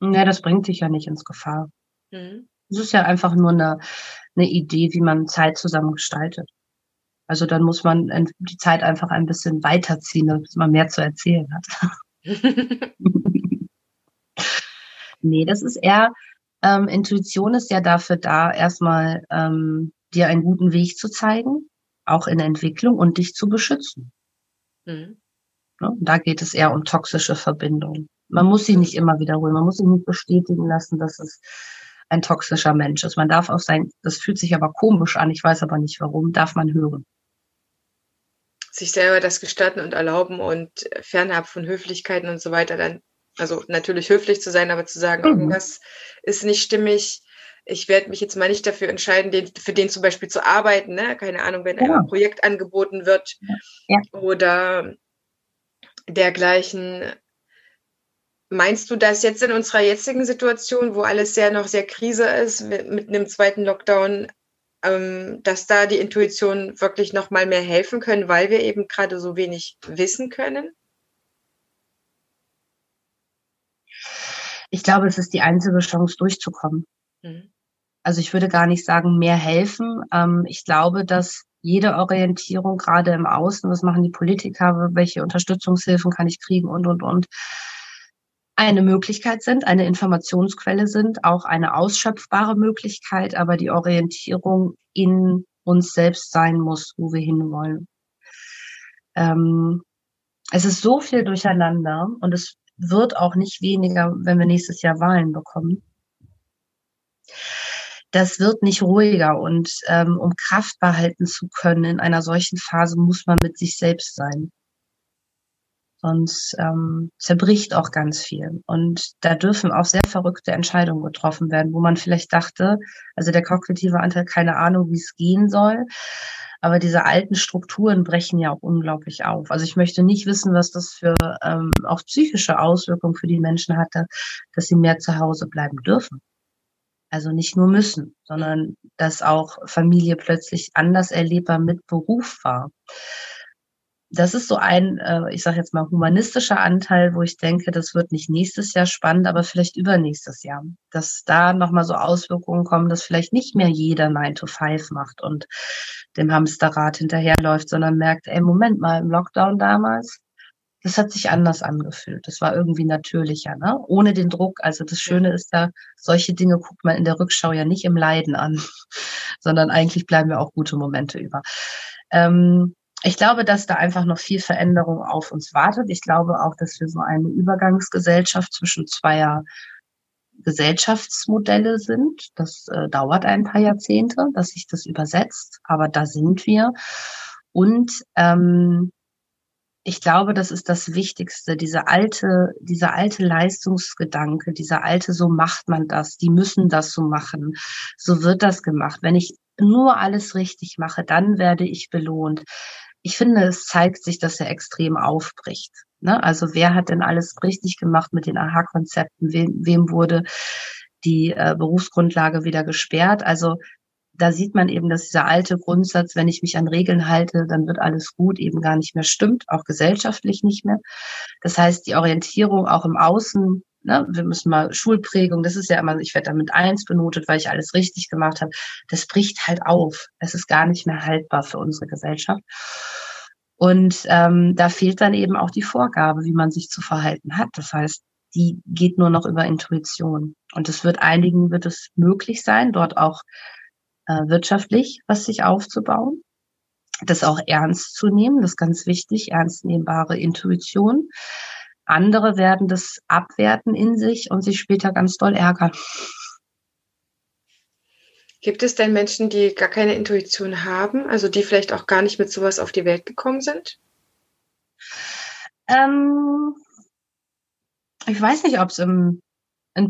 Ja, das bringt sich ja nicht ins Gefahr. Mhm. Es ist ja einfach nur eine, eine Idee, wie man Zeit zusammen gestaltet. Also dann muss man die Zeit einfach ein bisschen weiterziehen, damit man mehr zu erzählen hat. nee, das ist eher, ähm, Intuition ist ja dafür da, erstmal ähm, dir einen guten Weg zu zeigen, auch in der Entwicklung und dich zu beschützen. Mhm. Ja, da geht es eher um toxische Verbindungen. Man muss sie nicht immer wiederholen, man muss sie nicht bestätigen lassen, dass es ein toxischer Mensch ist. Man darf auch sein, das fühlt sich aber komisch an, ich weiß aber nicht warum, darf man hören. Sich selber das gestatten und erlauben und fernab von Höflichkeiten und so weiter dann, also natürlich höflich zu sein, aber zu sagen, mhm. irgendwas ist nicht stimmig, ich werde mich jetzt mal nicht dafür entscheiden, den, für den zum Beispiel zu arbeiten, ne? Keine Ahnung, wenn ja. ein Projekt angeboten wird ja. oder dergleichen. Meinst du das jetzt in unserer jetzigen Situation, wo alles sehr noch sehr Krise ist, mit, mit einem zweiten Lockdown, ähm, dass da die Intuition wirklich noch mal mehr helfen können, weil wir eben gerade so wenig wissen können? Ich glaube, es ist die einzige Chance, durchzukommen. Mhm. Also ich würde gar nicht sagen, mehr helfen. Ähm, ich glaube, dass jede Orientierung, gerade im Außen, was machen die Politiker, welche Unterstützungshilfen kann ich kriegen und, und, und, eine Möglichkeit sind, eine Informationsquelle sind, auch eine ausschöpfbare Möglichkeit, aber die Orientierung in uns selbst sein muss, wo wir hinwollen. Ähm, es ist so viel durcheinander und es wird auch nicht weniger, wenn wir nächstes Jahr Wahlen bekommen das wird nicht ruhiger. Und ähm, um Kraft behalten zu können in einer solchen Phase, muss man mit sich selbst sein. Sonst ähm, zerbricht auch ganz viel. Und da dürfen auch sehr verrückte Entscheidungen getroffen werden, wo man vielleicht dachte, also der kognitive Anteil, keine Ahnung, wie es gehen soll. Aber diese alten Strukturen brechen ja auch unglaublich auf. Also ich möchte nicht wissen, was das für ähm, auch psychische Auswirkungen für die Menschen hatte, dass sie mehr zu Hause bleiben dürfen. Also nicht nur müssen, sondern dass auch Familie plötzlich anders erlebbar mit Beruf war. Das ist so ein, äh, ich sage jetzt mal, humanistischer Anteil, wo ich denke, das wird nicht nächstes Jahr spannend, aber vielleicht übernächstes Jahr. Dass da nochmal so Auswirkungen kommen, dass vielleicht nicht mehr jeder 9 to 5 macht und dem Hamsterrad hinterherläuft, sondern merkt, ey, Moment mal, im Lockdown damals, das hat sich anders angefühlt. Das war irgendwie natürlicher, ne? Ohne den Druck. Also das Schöne ist ja, solche Dinge guckt man in der Rückschau ja nicht im Leiden an, sondern eigentlich bleiben ja auch gute Momente über. Ähm, ich glaube, dass da einfach noch viel Veränderung auf uns wartet. Ich glaube auch, dass wir so eine Übergangsgesellschaft zwischen zweier Gesellschaftsmodelle sind. Das äh, dauert ein paar Jahrzehnte, dass sich das übersetzt, aber da sind wir. Und ähm, ich glaube, das ist das Wichtigste, diese alte, dieser alte Leistungsgedanke, dieser alte, so macht man das, die müssen das so machen, so wird das gemacht. Wenn ich nur alles richtig mache, dann werde ich belohnt. Ich finde, es zeigt sich, dass er extrem aufbricht. Ne? Also wer hat denn alles richtig gemacht mit den Aha-Konzepten? Wem, wem wurde die äh, Berufsgrundlage wieder gesperrt? Also da sieht man eben, dass dieser alte Grundsatz, wenn ich mich an Regeln halte, dann wird alles gut, eben gar nicht mehr stimmt, auch gesellschaftlich nicht mehr. Das heißt, die Orientierung auch im Außen, ne, wir müssen mal Schulprägung, das ist ja immer, ich werde damit eins benotet, weil ich alles richtig gemacht habe, das bricht halt auf. Es ist gar nicht mehr haltbar für unsere Gesellschaft. Und ähm, da fehlt dann eben auch die Vorgabe, wie man sich zu verhalten hat. Das heißt, die geht nur noch über Intuition. Und es wird einigen wird es möglich sein, dort auch äh, wirtschaftlich was sich aufzubauen, das auch ernst zu nehmen, das ist ganz wichtig, ernstnehmbare Intuition. Andere werden das abwerten in sich und sich später ganz doll ärgern. Gibt es denn Menschen, die gar keine Intuition haben, also die vielleicht auch gar nicht mit sowas auf die Welt gekommen sind? Ähm, ich weiß nicht, ob es in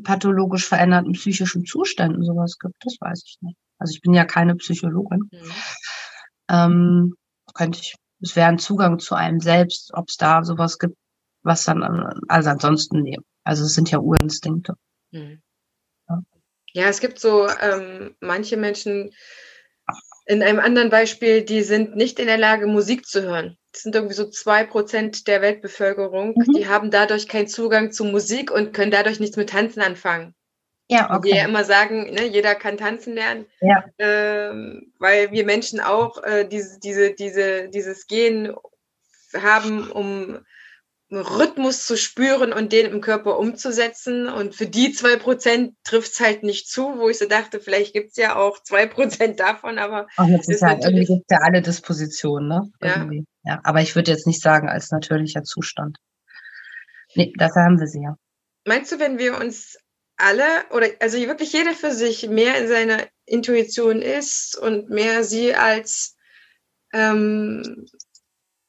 pathologisch veränderten psychischen Zuständen sowas gibt. Das weiß ich nicht. Also ich bin ja keine Psychologin. Mhm. Ähm, könnte ich, es wäre ein Zugang zu einem selbst, ob es da sowas gibt, was dann, also ansonsten, nee. Also es sind ja in einem anderen Beispiel, die sind nicht in der Lage, Musik zu hören. Das sind irgendwie so zwei Prozent der Weltbevölkerung. Mhm. Die haben dadurch keinen Zugang zu Musik und können dadurch nichts mit Tanzen anfangen. Ja, okay. Wir ja immer sagen, ne, jeder kann tanzen lernen, ja. ähm, weil wir Menschen auch äh, diese, diese, diese, dieses Gen haben, um Rhythmus zu spüren und den im Körper umzusetzen. Und für die zwei Prozent trifft es halt nicht zu, wo ich so dachte, vielleicht gibt es ja auch zwei Prozent davon, aber Ach, jetzt ist halt, irgendwie gibt ja alle Dispositionen, ne? Ja. ja. Aber ich würde jetzt nicht sagen als natürlicher Zustand. Nee, dafür haben wir sie ja. Meinst du, wenn wir uns alle oder also wirklich jeder für sich mehr in seiner Intuition ist und mehr sie als ähm,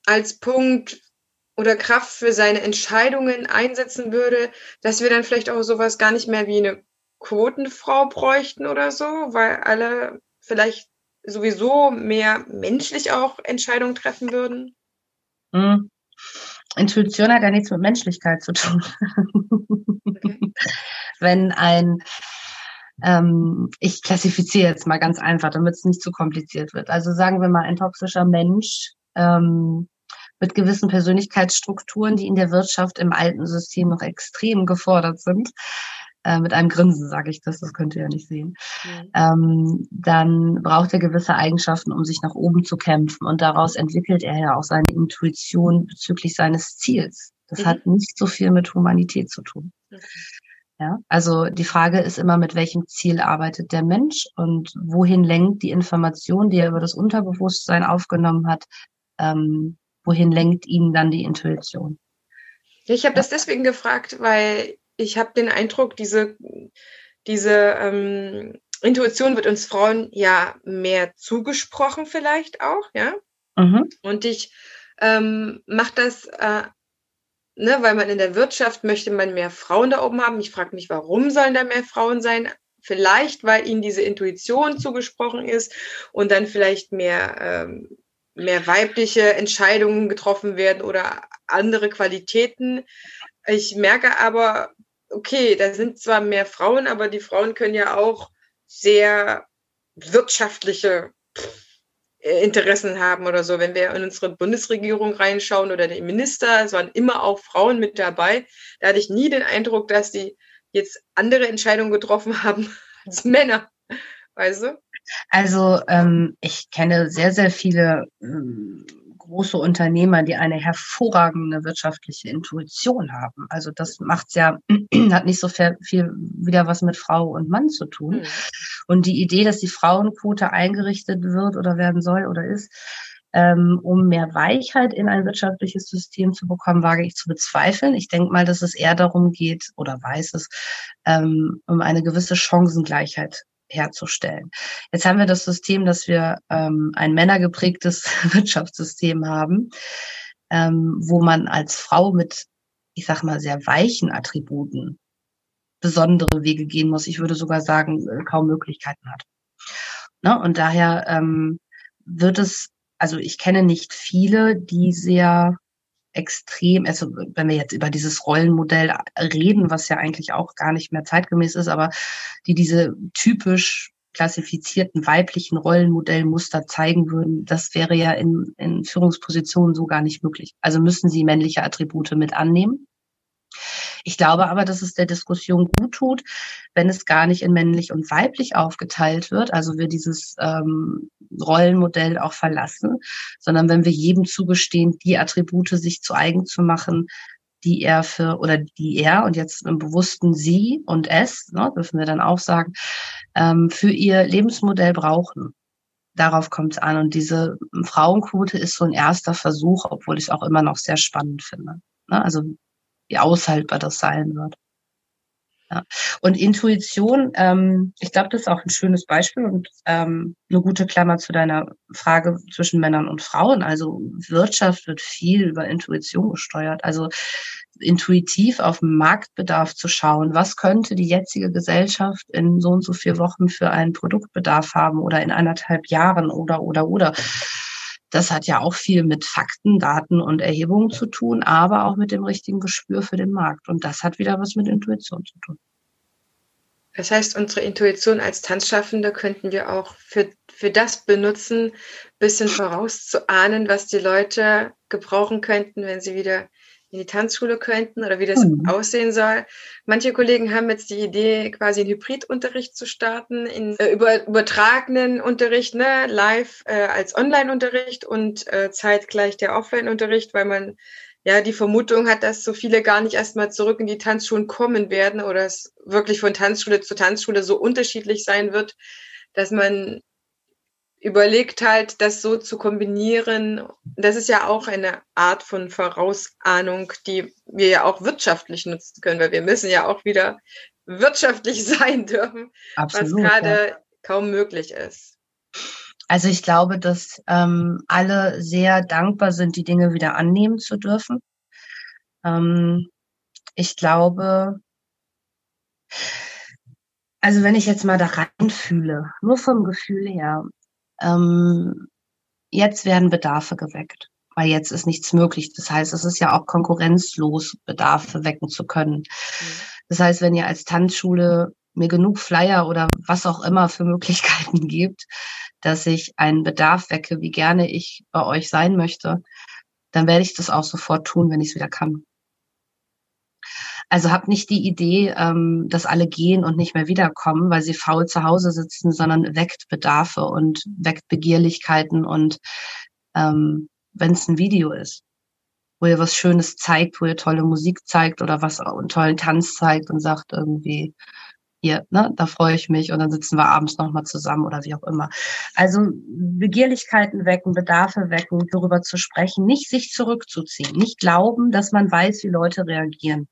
als Punkt oder Kraft für seine Entscheidungen einsetzen würde, dass wir dann vielleicht auch sowas gar nicht mehr wie eine Quotenfrau bräuchten oder so, weil alle vielleicht sowieso mehr menschlich auch Entscheidungen treffen würden? Hm. Intuition hat ja nichts mit Menschlichkeit zu tun. Okay. Wenn ein, ähm, ich klassifiziere jetzt mal ganz einfach, damit es nicht zu kompliziert wird. Also sagen wir mal, ein toxischer Mensch ähm, mit gewissen Persönlichkeitsstrukturen, die in der Wirtschaft im alten System noch extrem gefordert sind. Äh, mit einem Grinsen sage ich das, das könnt ihr ja nicht sehen. Mhm. Ähm, dann braucht er gewisse Eigenschaften, um sich nach oben zu kämpfen. Und daraus entwickelt er ja auch seine Intuition bezüglich seines Ziels. Das mhm. hat nicht so viel mit Humanität zu tun. Okay. Ja, also die Frage ist immer, mit welchem Ziel arbeitet der Mensch und wohin lenkt die Information, die er über das Unterbewusstsein aufgenommen hat, ähm, wohin lenkt ihn dann die Intuition? Ja, ich habe das deswegen gefragt, weil ich habe den Eindruck, diese, diese ähm, Intuition wird uns Frauen ja mehr zugesprochen vielleicht auch, ja. Mhm. Und ich ähm, mache das, äh, ne, weil man in der Wirtschaft möchte man mehr Frauen da oben haben. Ich frage mich, warum sollen da mehr Frauen sein? Vielleicht, weil ihnen diese Intuition zugesprochen ist und dann vielleicht mehr ähm, mehr weibliche Entscheidungen getroffen werden oder andere Qualitäten. Ich merke aber, okay, da sind zwar mehr Frauen, aber die Frauen können ja auch sehr wirtschaftliche Interessen haben oder so. Wenn wir in unsere Bundesregierung reinschauen oder die Minister, es waren immer auch Frauen mit dabei. Da hatte ich nie den Eindruck, dass die jetzt andere Entscheidungen getroffen haben als Männer. Weißt du? Also ähm, ich kenne sehr, sehr viele ähm, große Unternehmer, die eine hervorragende wirtschaftliche Intuition haben. Also das macht's ja, hat nicht so viel, viel wieder was mit Frau und Mann zu tun. Mhm. Und die Idee, dass die Frauenquote eingerichtet wird oder werden soll oder ist, ähm, um mehr Weichheit in ein wirtschaftliches System zu bekommen, wage ich zu bezweifeln. Ich denke mal, dass es eher darum geht, oder weiß es, ähm, um eine gewisse Chancengleichheit herzustellen. Jetzt haben wir das System, dass wir ähm, ein männergeprägtes Wirtschaftssystem haben, ähm, wo man als Frau mit, ich sag mal, sehr weichen Attributen besondere Wege gehen muss. Ich würde sogar sagen, äh, kaum Möglichkeiten hat. Ne? Und daher ähm, wird es, also ich kenne nicht viele, die sehr extrem, also wenn wir jetzt über dieses Rollenmodell reden, was ja eigentlich auch gar nicht mehr zeitgemäß ist, aber die diese typisch klassifizierten weiblichen Rollenmodellmuster zeigen würden, das wäre ja in, in Führungspositionen so gar nicht möglich. Also müssen sie männliche Attribute mit annehmen. Ich glaube aber, dass es der Diskussion gut tut, wenn es gar nicht in männlich und weiblich aufgeteilt wird, also wir dieses ähm, Rollenmodell auch verlassen, sondern wenn wir jedem zugestehen, die Attribute sich zu eigen zu machen, die er für oder die er und jetzt im bewussten sie und es, ne, dürfen wir dann auch sagen, ähm, für ihr Lebensmodell brauchen. Darauf kommt es an. Und diese Frauenquote ist so ein erster Versuch, obwohl ich es auch immer noch sehr spannend finde. Ne? Also wie aushaltbar das sein wird. Ja. Und Intuition, ähm, ich glaube, das ist auch ein schönes Beispiel und ähm, eine gute Klammer zu deiner Frage zwischen Männern und Frauen. Also Wirtschaft wird viel über Intuition gesteuert. Also intuitiv auf Marktbedarf zu schauen, was könnte die jetzige Gesellschaft in so und so vier Wochen für einen Produktbedarf haben oder in anderthalb Jahren oder oder oder. Das hat ja auch viel mit Fakten, Daten und Erhebungen zu tun, aber auch mit dem richtigen Gespür für den Markt. Und das hat wieder was mit Intuition zu tun. Das heißt, unsere Intuition als Tanzschaffende könnten wir auch für, für das benutzen, bisschen vorauszuahnen, was die Leute gebrauchen könnten, wenn sie wieder in die Tanzschule könnten oder wie das mhm. aussehen soll. Manche Kollegen haben jetzt die Idee, quasi einen Hybridunterricht zu starten, in äh, über, übertragenen Unterricht, ne, live äh, als Online-Unterricht und äh, zeitgleich der Offline-Unterricht, weil man ja die Vermutung hat, dass so viele gar nicht erstmal zurück in die Tanzschulen kommen werden oder es wirklich von Tanzschule zu Tanzschule so unterschiedlich sein wird, dass man überlegt halt, das so zu kombinieren. Das ist ja auch eine Art von Vorausahnung, die wir ja auch wirtschaftlich nutzen können, weil wir müssen ja auch wieder wirtschaftlich sein dürfen, Absolut, was gerade ja. kaum möglich ist. Also ich glaube, dass ähm, alle sehr dankbar sind, die Dinge wieder annehmen zu dürfen. Ähm, ich glaube, also wenn ich jetzt mal da reinfühle, nur vom Gefühl her, ähm, jetzt werden Bedarfe geweckt, weil jetzt ist nichts möglich. Das heißt, es ist ja auch konkurrenzlos, Bedarfe wecken zu können. Mhm. Das heißt, wenn ihr als Tanzschule mir genug Flyer oder was auch immer für Möglichkeiten gibt, dass ich einen Bedarf wecke, wie gerne ich bei euch sein möchte, dann werde ich das auch sofort tun, wenn ich es wieder kann. Also habt nicht die Idee, ähm, dass alle gehen und nicht mehr wiederkommen, weil sie faul zu Hause sitzen, sondern weckt Bedarfe und weckt Begehrlichkeiten und ähm, wenn es ein Video ist, wo ihr was Schönes zeigt, wo ihr tolle Musik zeigt oder was einen tollen Tanz zeigt und sagt irgendwie, hier, ne, da freue ich mich und dann sitzen wir abends nochmal zusammen oder wie auch immer. Also Begehrlichkeiten wecken, Bedarfe wecken, darüber zu sprechen, nicht sich zurückzuziehen, nicht glauben, dass man weiß, wie Leute reagieren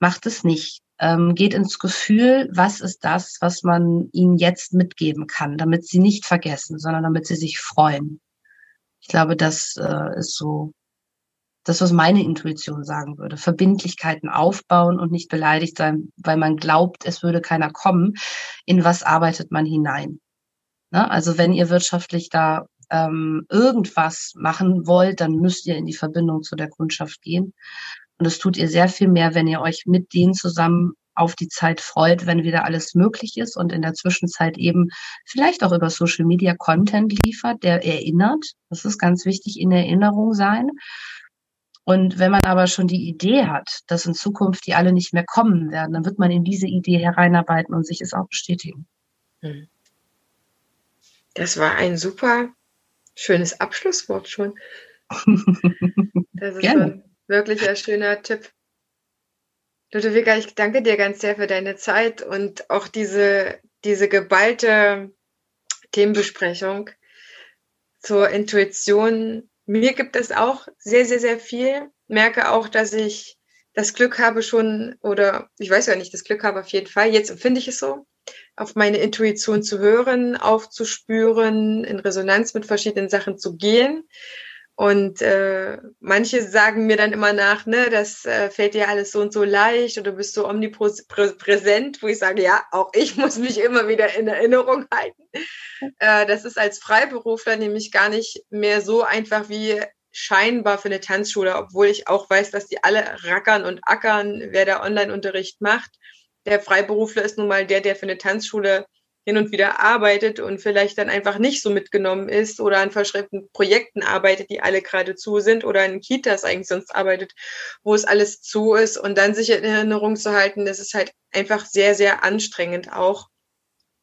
macht es nicht. Ähm, geht ins Gefühl, was ist das, was man ihnen jetzt mitgeben kann, damit sie nicht vergessen, sondern damit sie sich freuen. Ich glaube, das äh, ist so das, was meine Intuition sagen würde. Verbindlichkeiten aufbauen und nicht beleidigt sein, weil man glaubt, es würde keiner kommen. In was arbeitet man hinein? Ne? Also wenn ihr wirtschaftlich da ähm, irgendwas machen wollt, dann müsst ihr in die Verbindung zu der Kundschaft gehen. Und es tut ihr sehr viel mehr, wenn ihr euch mit denen zusammen auf die Zeit freut, wenn wieder alles möglich ist und in der Zwischenzeit eben vielleicht auch über Social Media Content liefert, der erinnert. Das ist ganz wichtig, in Erinnerung sein. Und wenn man aber schon die Idee hat, dass in Zukunft die alle nicht mehr kommen werden, dann wird man in diese Idee hereinarbeiten und sich es auch bestätigen. Hm. Das war ein super schönes Abschlusswort schon. Das ist Gerne. Wirklich ein schöner Tipp. Ludwika, ich danke dir ganz sehr für deine Zeit und auch diese, diese geballte Themenbesprechung zur Intuition. Mir gibt es auch sehr, sehr, sehr viel. Merke auch, dass ich das Glück habe schon, oder ich weiß ja nicht, das Glück habe auf jeden Fall. Jetzt empfinde ich es so, auf meine Intuition zu hören, aufzuspüren, in Resonanz mit verschiedenen Sachen zu gehen und äh, manche sagen mir dann immer nach, ne, das äh, fällt dir alles so und so leicht oder du bist so omnipräsent, wo ich sage, ja, auch ich muss mich immer wieder in Erinnerung halten. Äh, das ist als Freiberufler nämlich gar nicht mehr so einfach wie scheinbar für eine Tanzschule, obwohl ich auch weiß, dass die alle rackern und ackern, wer da Online-Unterricht macht. Der Freiberufler ist nun mal der, der für eine Tanzschule hin und wieder arbeitet und vielleicht dann einfach nicht so mitgenommen ist oder an verschreibten Projekten arbeitet, die alle gerade zu sind oder in Kitas eigentlich sonst arbeitet, wo es alles zu ist und dann sich in Erinnerung zu halten, das ist halt einfach sehr, sehr anstrengend auch.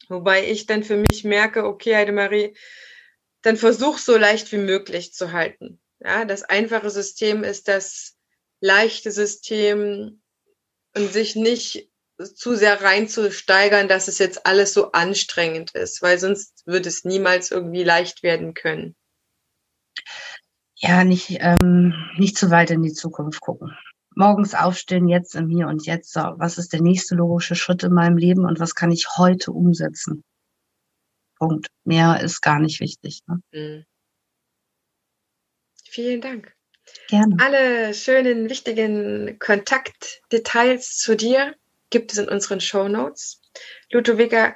Wobei ich dann für mich merke, okay, Heidemarie, dann versuch so leicht wie möglich zu halten. Ja, das einfache System ist das leichte System und sich nicht zu sehr reinzusteigern, dass es jetzt alles so anstrengend ist, weil sonst würde es niemals irgendwie leicht werden können. Ja, nicht, ähm, nicht zu weit in die Zukunft gucken. Morgens aufstehen, jetzt im Hier und Jetzt. So, was ist der nächste logische Schritt in meinem Leben und was kann ich heute umsetzen? Punkt. Mehr ist gar nicht wichtig. Ne? Mhm. Vielen Dank. Gerne. Alle schönen, wichtigen Kontaktdetails zu dir gibt es in unseren Show Notes. Ludwika,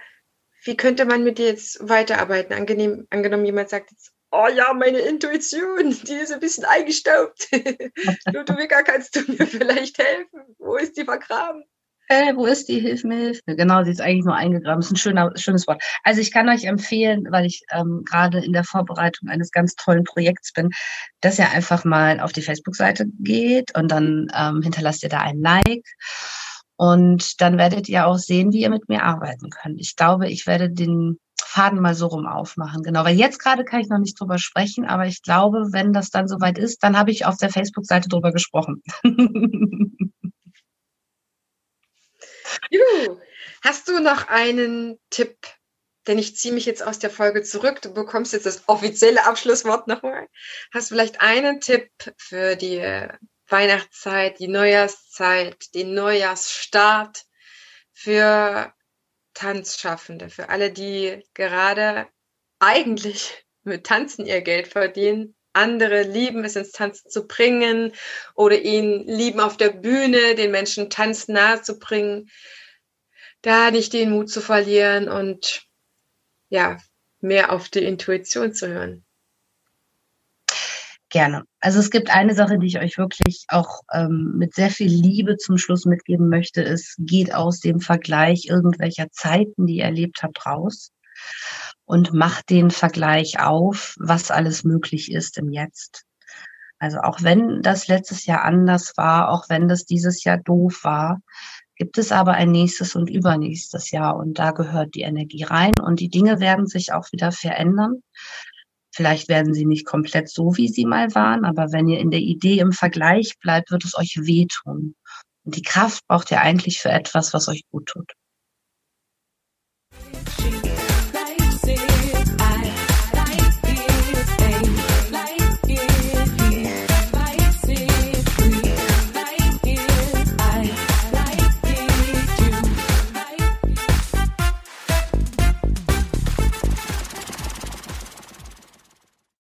wie könnte man mit dir jetzt weiterarbeiten? Angenehm, angenommen, jemand sagt jetzt, oh ja, meine Intuition, die ist ein bisschen eingestaubt. Ludwika, kannst du mir vielleicht helfen? Wo ist die vergraben? Hey, wo ist die? Hilf mir, hilf mir. Genau, sie ist eigentlich nur eingegraben. Das ist ein schöner, schönes Wort. Also ich kann euch empfehlen, weil ich ähm, gerade in der Vorbereitung eines ganz tollen Projekts bin, dass ihr einfach mal auf die Facebook-Seite geht und dann ähm, hinterlasst ihr da ein Like. Und dann werdet ihr auch sehen, wie ihr mit mir arbeiten könnt. Ich glaube, ich werde den Faden mal so rum aufmachen. Genau, weil jetzt gerade kann ich noch nicht drüber sprechen, aber ich glaube, wenn das dann soweit ist, dann habe ich auf der Facebook-Seite drüber gesprochen. Juhu. Hast du noch einen Tipp? Denn ich ziehe mich jetzt aus der Folge zurück. Du bekommst jetzt das offizielle Abschlusswort nochmal. Hast du vielleicht einen Tipp für die Weihnachtszeit, die Neujahrszeit, den Neujahrsstart für Tanzschaffende, für alle, die gerade eigentlich mit Tanzen ihr Geld verdienen, andere lieben es ins Tanzen zu bringen oder ihnen lieben auf der Bühne den Menschen Tanz nahe zu bringen, da nicht den Mut zu verlieren und ja, mehr auf die Intuition zu hören. Gerne. Also es gibt eine Sache, die ich euch wirklich auch ähm, mit sehr viel Liebe zum Schluss mitgeben möchte. Es geht aus dem Vergleich irgendwelcher Zeiten, die ihr erlebt habt, raus und macht den Vergleich auf, was alles möglich ist im Jetzt. Also auch wenn das letztes Jahr anders war, auch wenn das dieses Jahr doof war, gibt es aber ein nächstes und übernächstes Jahr und da gehört die Energie rein und die Dinge werden sich auch wieder verändern. Vielleicht werden sie nicht komplett so, wie sie mal waren, aber wenn ihr in der Idee im Vergleich bleibt, wird es euch wehtun. Und die Kraft braucht ihr eigentlich für etwas, was euch gut tut.